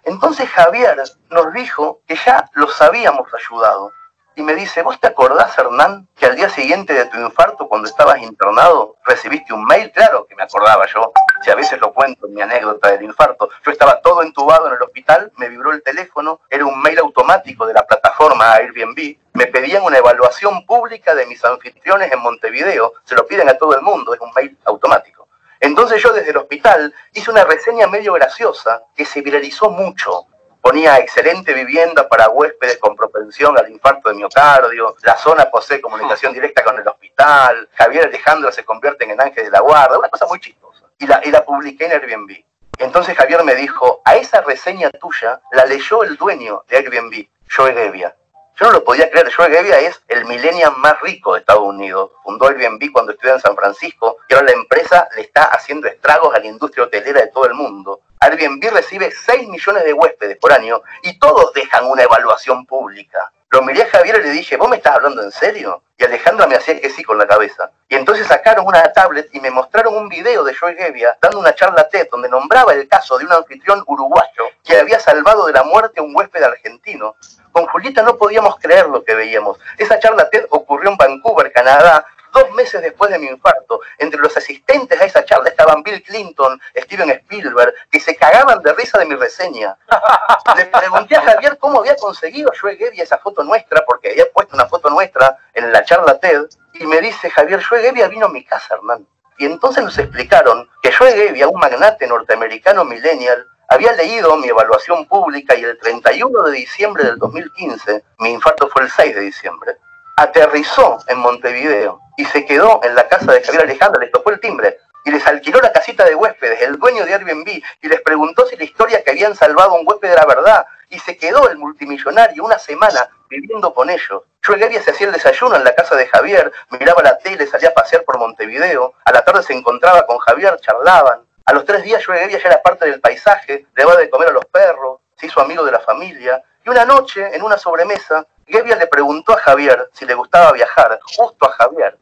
Speaker 4: Entonces Javier nos dijo que ya los habíamos ayudado y me dice, ¿vos te acordás, Hernán, que al día siguiente de tu infarto, cuando estabas internado, recibiste un mail? Claro que me acordaba yo, si a veces lo cuento en mi anécdota del infarto. Yo estaba todo entubado en el hospital, me vibró el teléfono, era un mail automático de la plataforma Airbnb, me pedían una evaluación pública de mis anfitriones en Montevideo, se lo piden a todo el mundo, es un mail automático. Entonces yo desde el hospital hice una reseña medio graciosa que se viralizó mucho ponía excelente vivienda para huéspedes con propensión al infarto de miocardio, la zona posee comunicación [laughs] directa con el hospital, Javier Alejandro se convierten en ángeles de la guarda, una cosa muy chistosa. Y la, y la publiqué en Airbnb. Entonces Javier me dijo, a esa reseña tuya la leyó el dueño de Airbnb, Joe Gebbia. Yo no lo podía creer, Joe Gebbia es el millennial más rico de Estados Unidos. Fundó Airbnb cuando estudió en San Francisco y ahora la empresa le está haciendo estragos a la industria hotelera de todo el mundo. Airbnb recibe 6 millones de huéspedes por año y todos dejan una evaluación pública. Lo miré a Javier y le dije, ¿vos me estás hablando en serio? Y Alejandra me hacía que sí con la cabeza. Y entonces sacaron una tablet y me mostraron un video de Joy Gebbia dando una charla TED donde nombraba el caso de un anfitrión uruguayo que había salvado de la muerte a un huésped argentino. Con Julieta no podíamos creer lo que veíamos. Esa charla TED ocurrió en Vancouver, Canadá, dos meses después de mi infarto. Entre los asistentes a esa charla estaban Bill Clinton, Steven Spielberg, que se cagaban de risa de mi reseña. [laughs] Le pregunté a Javier cómo había conseguido Joe Gebbia esa foto nuestra, porque había puesto una foto nuestra en la charla TED, y me dice, Javier, Joe Gebbia vino a mi casa, hermano. Y entonces nos explicaron que Joe Gebbia, un magnate norteamericano millennial, había leído mi evaluación pública y el 31 de diciembre del 2015, mi infarto fue el 6 de diciembre, aterrizó en Montevideo y se quedó en la casa de Javier Alejandro, les tocó el timbre y les alquiló la casita de huéspedes, el dueño de Airbnb, y les preguntó si la historia que habían salvado a un huésped era verdad, y se quedó el multimillonario una semana viviendo con ellos. Yo se hacía el desayuno en la casa de Javier, miraba la tele, salía a pasear por Montevideo, a la tarde se encontraba con Javier, charlaban. A los tres días Joe ya era parte del paisaje, le daba de comer a los perros, se hizo amigo de la familia, y una noche, en una sobremesa, Gebbia le preguntó a Javier si le gustaba viajar, justo a Javier.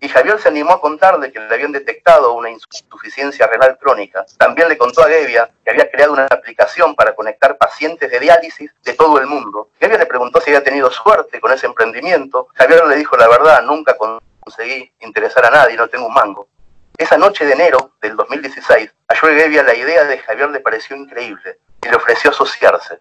Speaker 4: Y Javier se animó a contarle que le habían detectado una insuficiencia renal crónica. También le contó a Gebbia que había creado una aplicación para conectar pacientes de diálisis de todo el mundo. Gebbia le preguntó si había tenido suerte con ese emprendimiento. Javier le dijo la verdad, nunca conseguí interesar a nadie, no tengo un mango. Esa noche de enero del 2016, a Joe Gebbia la idea de Javier le pareció increíble y le ofreció asociarse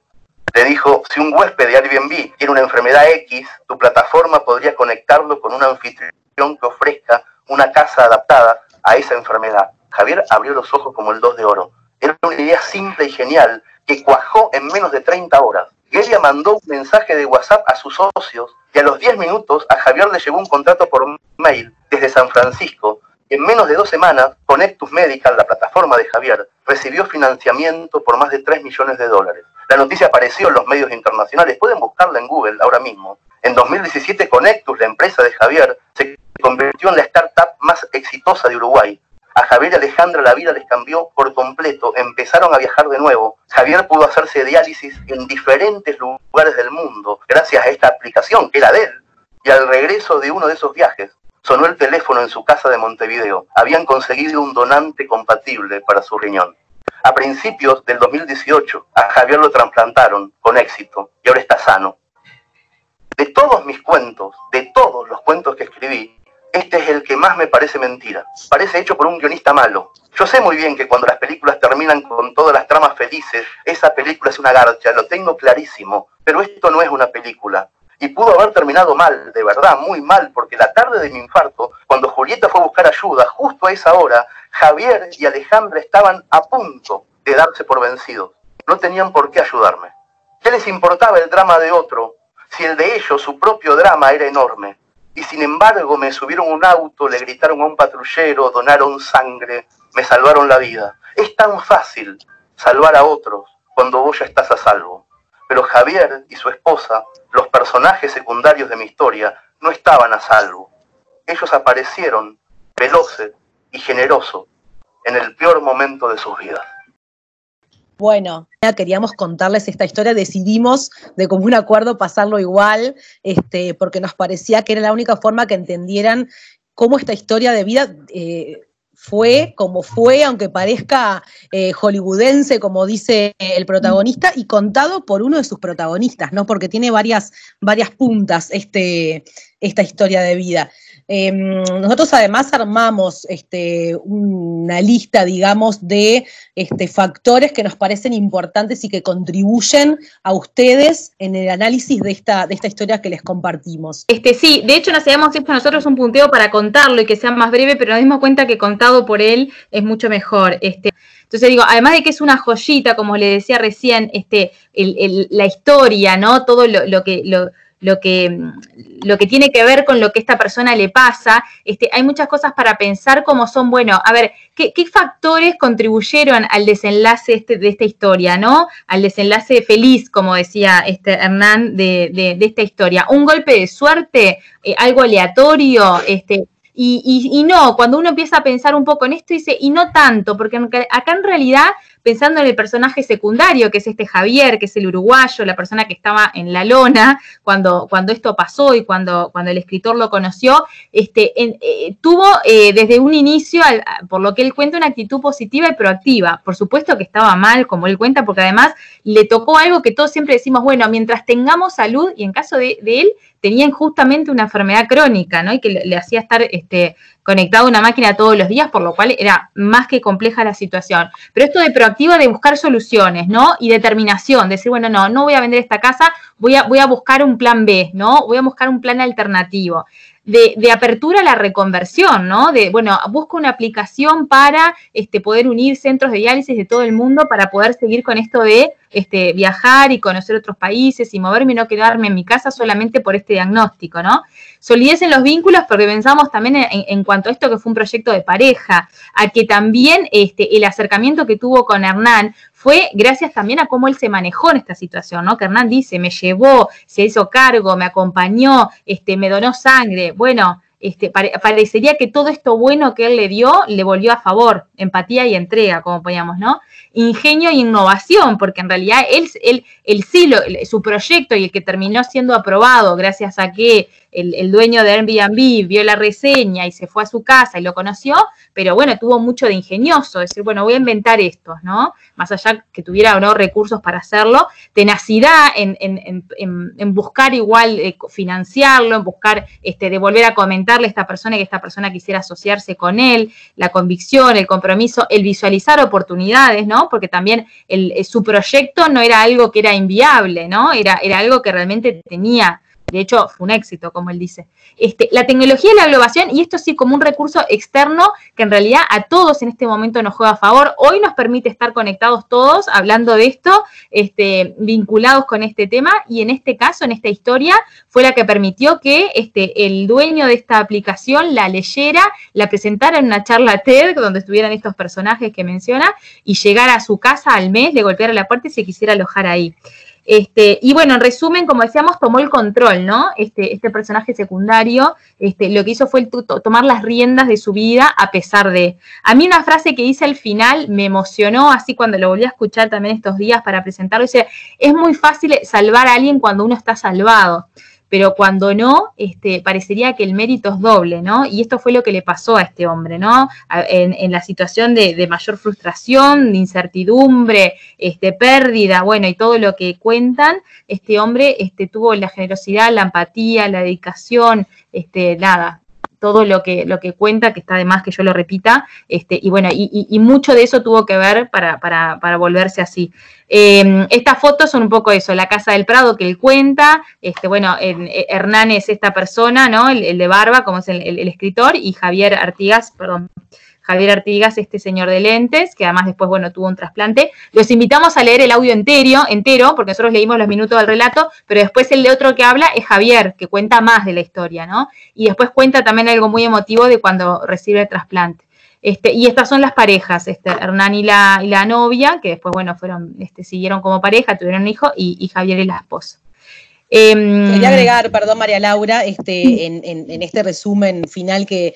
Speaker 4: le dijo, si un huésped de Airbnb tiene una enfermedad X, tu plataforma podría conectarlo con un anfitrión que ofrezca una casa adaptada a esa enfermedad. Javier abrió los ojos como el dos de oro. Era una idea simple y genial que cuajó en menos de 30 horas. Geria mandó un mensaje de WhatsApp a sus socios y a los 10 minutos a Javier le llegó un contrato por mail desde San Francisco en menos de dos semanas, Connectus Medical, la plataforma de Javier, recibió financiamiento por más de 3 millones de dólares. La noticia apareció en los medios internacionales, pueden buscarla en Google ahora mismo. En 2017, Connectus, la empresa de Javier, se convirtió en la startup más exitosa de Uruguay. A Javier y Alejandra la vida les cambió por completo, empezaron a viajar de nuevo. Javier pudo hacerse diálisis en diferentes lugares del mundo, gracias a esta aplicación que era de él. Y al regreso de uno de esos viajes, Sonó el teléfono en su casa de Montevideo. Habían conseguido un donante compatible para su riñón. A principios del 2018, a Javier lo trasplantaron con éxito y ahora está sano. De todos mis cuentos, de todos los cuentos que escribí, este es el que más me parece mentira. Parece hecho por un guionista malo. Yo sé muy bien que cuando las películas terminan con todas las tramas felices, esa película es una garcha, lo tengo clarísimo. Pero esto no es una película y pudo haber terminado mal, de verdad, muy mal, porque la tarde de mi infarto, cuando Julieta fue a buscar ayuda, justo a esa hora, Javier y Alejandra estaban a punto de darse por vencidos. no tenían por qué ayudarme. ¿Qué les importaba el drama de otro si el de ellos, su propio drama, era enorme? Y sin embargo me subieron un auto, le gritaron a un patrullero, donaron sangre, me salvaron la vida. Es tan fácil salvar a otros cuando vos ya estás a salvo. Pero Javier y su esposa, los personajes secundarios de mi historia, no estaban a salvo. Ellos aparecieron veloces y generosos en el peor momento de sus vidas.
Speaker 3: Bueno, queríamos contarles esta historia, decidimos de común acuerdo pasarlo igual, este, porque nos parecía que era la única forma que entendieran cómo esta historia de vida eh, fue como fue, aunque parezca eh, hollywoodense, como dice el protagonista, y contado por uno de sus protagonistas, ¿no? Porque tiene varias, varias puntas este, esta historia de vida. Em, nosotros además armamos este, una lista, digamos, de este, factores que nos parecen importantes y que contribuyen a ustedes en el análisis de esta, historia que les compartimos.
Speaker 2: Este, sí, de hecho nos habíamos hecho nosotros un punteo para contarlo y que sea más breve, pero nos dimos cuenta que contado por él es mucho mejor. Este, entonces digo, además de que es una joyita, como le decía recién, la historia, ¿no? Todo lo, que lo que, lo que tiene que ver con lo que esta persona le pasa, este, hay muchas cosas para pensar como son, bueno, a ver, ¿qué, factores contribuyeron al desenlace este, de esta historia, ¿no? Al desenlace feliz, como decía este Hernán, de, esta historia. Un golpe de suerte, eh, algo aleatorio, este, y, y, no, cuando uno empieza a pensar un poco en esto, dice, y no tanto, porque acá en realidad pensando en el personaje secundario, que es este Javier, que es el uruguayo, la persona que estaba en la lona cuando, cuando esto pasó y cuando, cuando el escritor lo conoció, este, eh, tuvo eh, desde un inicio, por lo que él cuenta, una actitud positiva y proactiva. Por supuesto que estaba mal, como él cuenta, porque además le tocó algo que todos siempre decimos, bueno, mientras tengamos salud, y en caso de, él, tenían justamente una enfermedad crónica, ¿no? Y que le, hacía estar este, conectado a una máquina todos los días, por lo cual era más que compleja la situación. Pero esto de proactiva de buscar soluciones, ¿no? Y determinación, decir, bueno, no, no voy a vender esta casa, voy a, voy a buscar un plan B, ¿no? Voy a buscar un plan alternativo de, apertura a la reconversión, ¿no? De, bueno, busco una aplicación para este, poder unir centros de diálisis de todo el mundo para poder seguir con esto de este, viajar y conocer otros países y moverme y no quedarme en mi casa solamente por este diagnóstico, ¿no? Solidez en los vínculos porque pensamos también en, cuanto a esto que fue un proyecto de pareja, a que también este, el acercamiento que tuvo con Hernán fue gracias también a cómo él se manejó en esta situación, ¿no? Que Hernán dice, me llevó, se hizo cargo, me acompañó, este, me donó sangre. Bueno, este, parecería que todo esto bueno que él le dio le volvió a favor, empatía y entrega, como poníamos, ¿no? Ingenio y innovación, porque en realidad él, él, él su proyecto y el que terminó siendo aprobado gracias a que el, dueño de Airbnb vio la reseña y se fue a su casa y lo conoció, pero bueno, tuvo mucho de ingenioso, decir, bueno, voy a inventar estos, ¿no? Más allá que tuviera o no recursos para hacerlo, tenacidad en, en, buscar igual eh, financiarlo, en buscar este, de volver a comentarle a esta persona que esta persona quisiera asociarse con él, la convicción, el compromiso, el visualizar oportunidades, ¿no? Porque también el, eh, su proyecto no era algo que era inviable, ¿no? Era, era algo que realmente tenía de hecho, fue un éxito, como él dice. Este, la tecnología y la globalización, y esto sí como un recurso externo que en realidad a todos en este momento nos juega a favor. Hoy nos permite estar conectados todos hablando de esto, este, vinculados con este tema, y en este caso, en esta historia, fue la que permitió que este, el dueño de esta aplicación la leyera, la presentara en una charla TED, donde estuvieran estos personajes que menciona, y llegara a su casa al mes, le golpeara la puerta y se quisiera alojar ahí. Este, y bueno, en resumen, como decíamos, tomó el control, ¿no? Este, este personaje secundario, este, lo que hizo fue tomar las riendas de su vida a pesar de. A mí una frase que hice al final me emocionó, así cuando lo volví a escuchar también estos días para presentarlo, dice, es muy fácil salvar a alguien cuando uno está salvado pero cuando no, este, parecería que el mérito es doble, ¿no? Y esto fue lo que le pasó a este hombre, ¿no? En, la situación de, mayor frustración, de incertidumbre, este, pérdida, bueno, y todo lo que cuentan, este hombre este, tuvo la generosidad, la empatía, la dedicación, este, nada, todo lo que, lo que cuenta, que está de más que yo lo repita, este, y bueno, y, mucho de eso tuvo que ver para, para, para volverse así. Em, estas fotos son un poco eso, la Casa del Prado que él cuenta, este, bueno, eh, Hernán es esta persona, ¿no? El, de Barba, como es el, escritor, y Javier Artigas, perdón, Javier Artigas, este señor de lentes, que además después, bueno, tuvo un trasplante. Los invitamos a leer el audio entero, entero, porque nosotros leímos los minutos del relato, pero después el de otro que habla es Javier, que cuenta más de la historia, ¿no? Y después cuenta también algo muy emotivo de cuando recibe el trasplante. Este, y estas son las parejas, este, Hernán y la, y la novia, que después, bueno, fueron, este, siguieron como pareja, tuvieron un hijo, y, y Javier y la esposa.
Speaker 3: Em, Quería agregar, perdón María Laura, este, en, este resumen final que,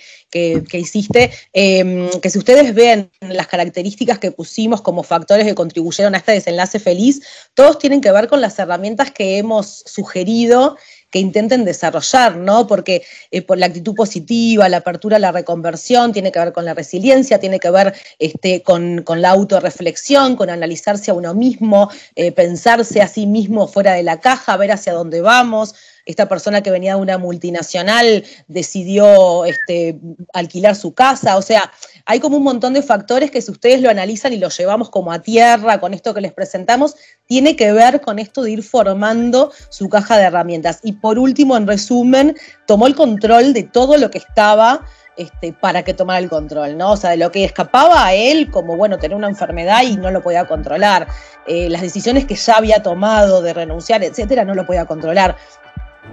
Speaker 3: hiciste, em, que si ustedes ven las características que pusimos como factores que contribuyeron a este desenlace feliz, todos tienen que ver con las herramientas que hemos sugerido que intenten desarrollar, ¿no? Porque eh, por la actitud positiva, la apertura la reconversión, tiene que ver con la resiliencia, tiene que ver este, con, la autorreflexión, con analizarse a uno mismo, eh, pensarse a sí mismo fuera de la caja, ver hacia dónde vamos, esta persona que venía de una multinacional decidió este, alquilar su casa, o sea, hay como un montón de factores que si ustedes lo analizan y lo llevamos como a tierra con esto que les presentamos, tiene que ver con esto de ir formando su caja de herramientas. Y por último, en resumen, tomó el control de todo lo que estaba este, para que tomara el control, ¿no? O sea, de lo que escapaba a él, como bueno, tener una enfermedad y no lo podía controlar, eh, las decisiones que ya había tomado de renunciar, etcétera, no lo podía controlar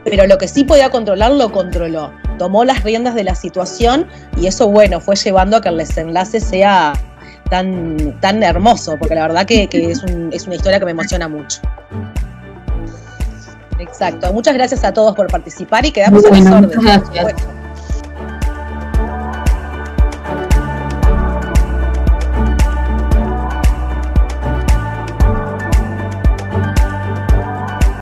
Speaker 3: pero lo que sí podía controlar lo controló. Tomó las riendas de la situación y eso, bueno, fue llevando a que el desenlace sea tan, tan hermoso, porque la verdad que, es, una historia que me emociona mucho. Exacto. Muchas gracias a todos por participar y quedamos a las órdenes.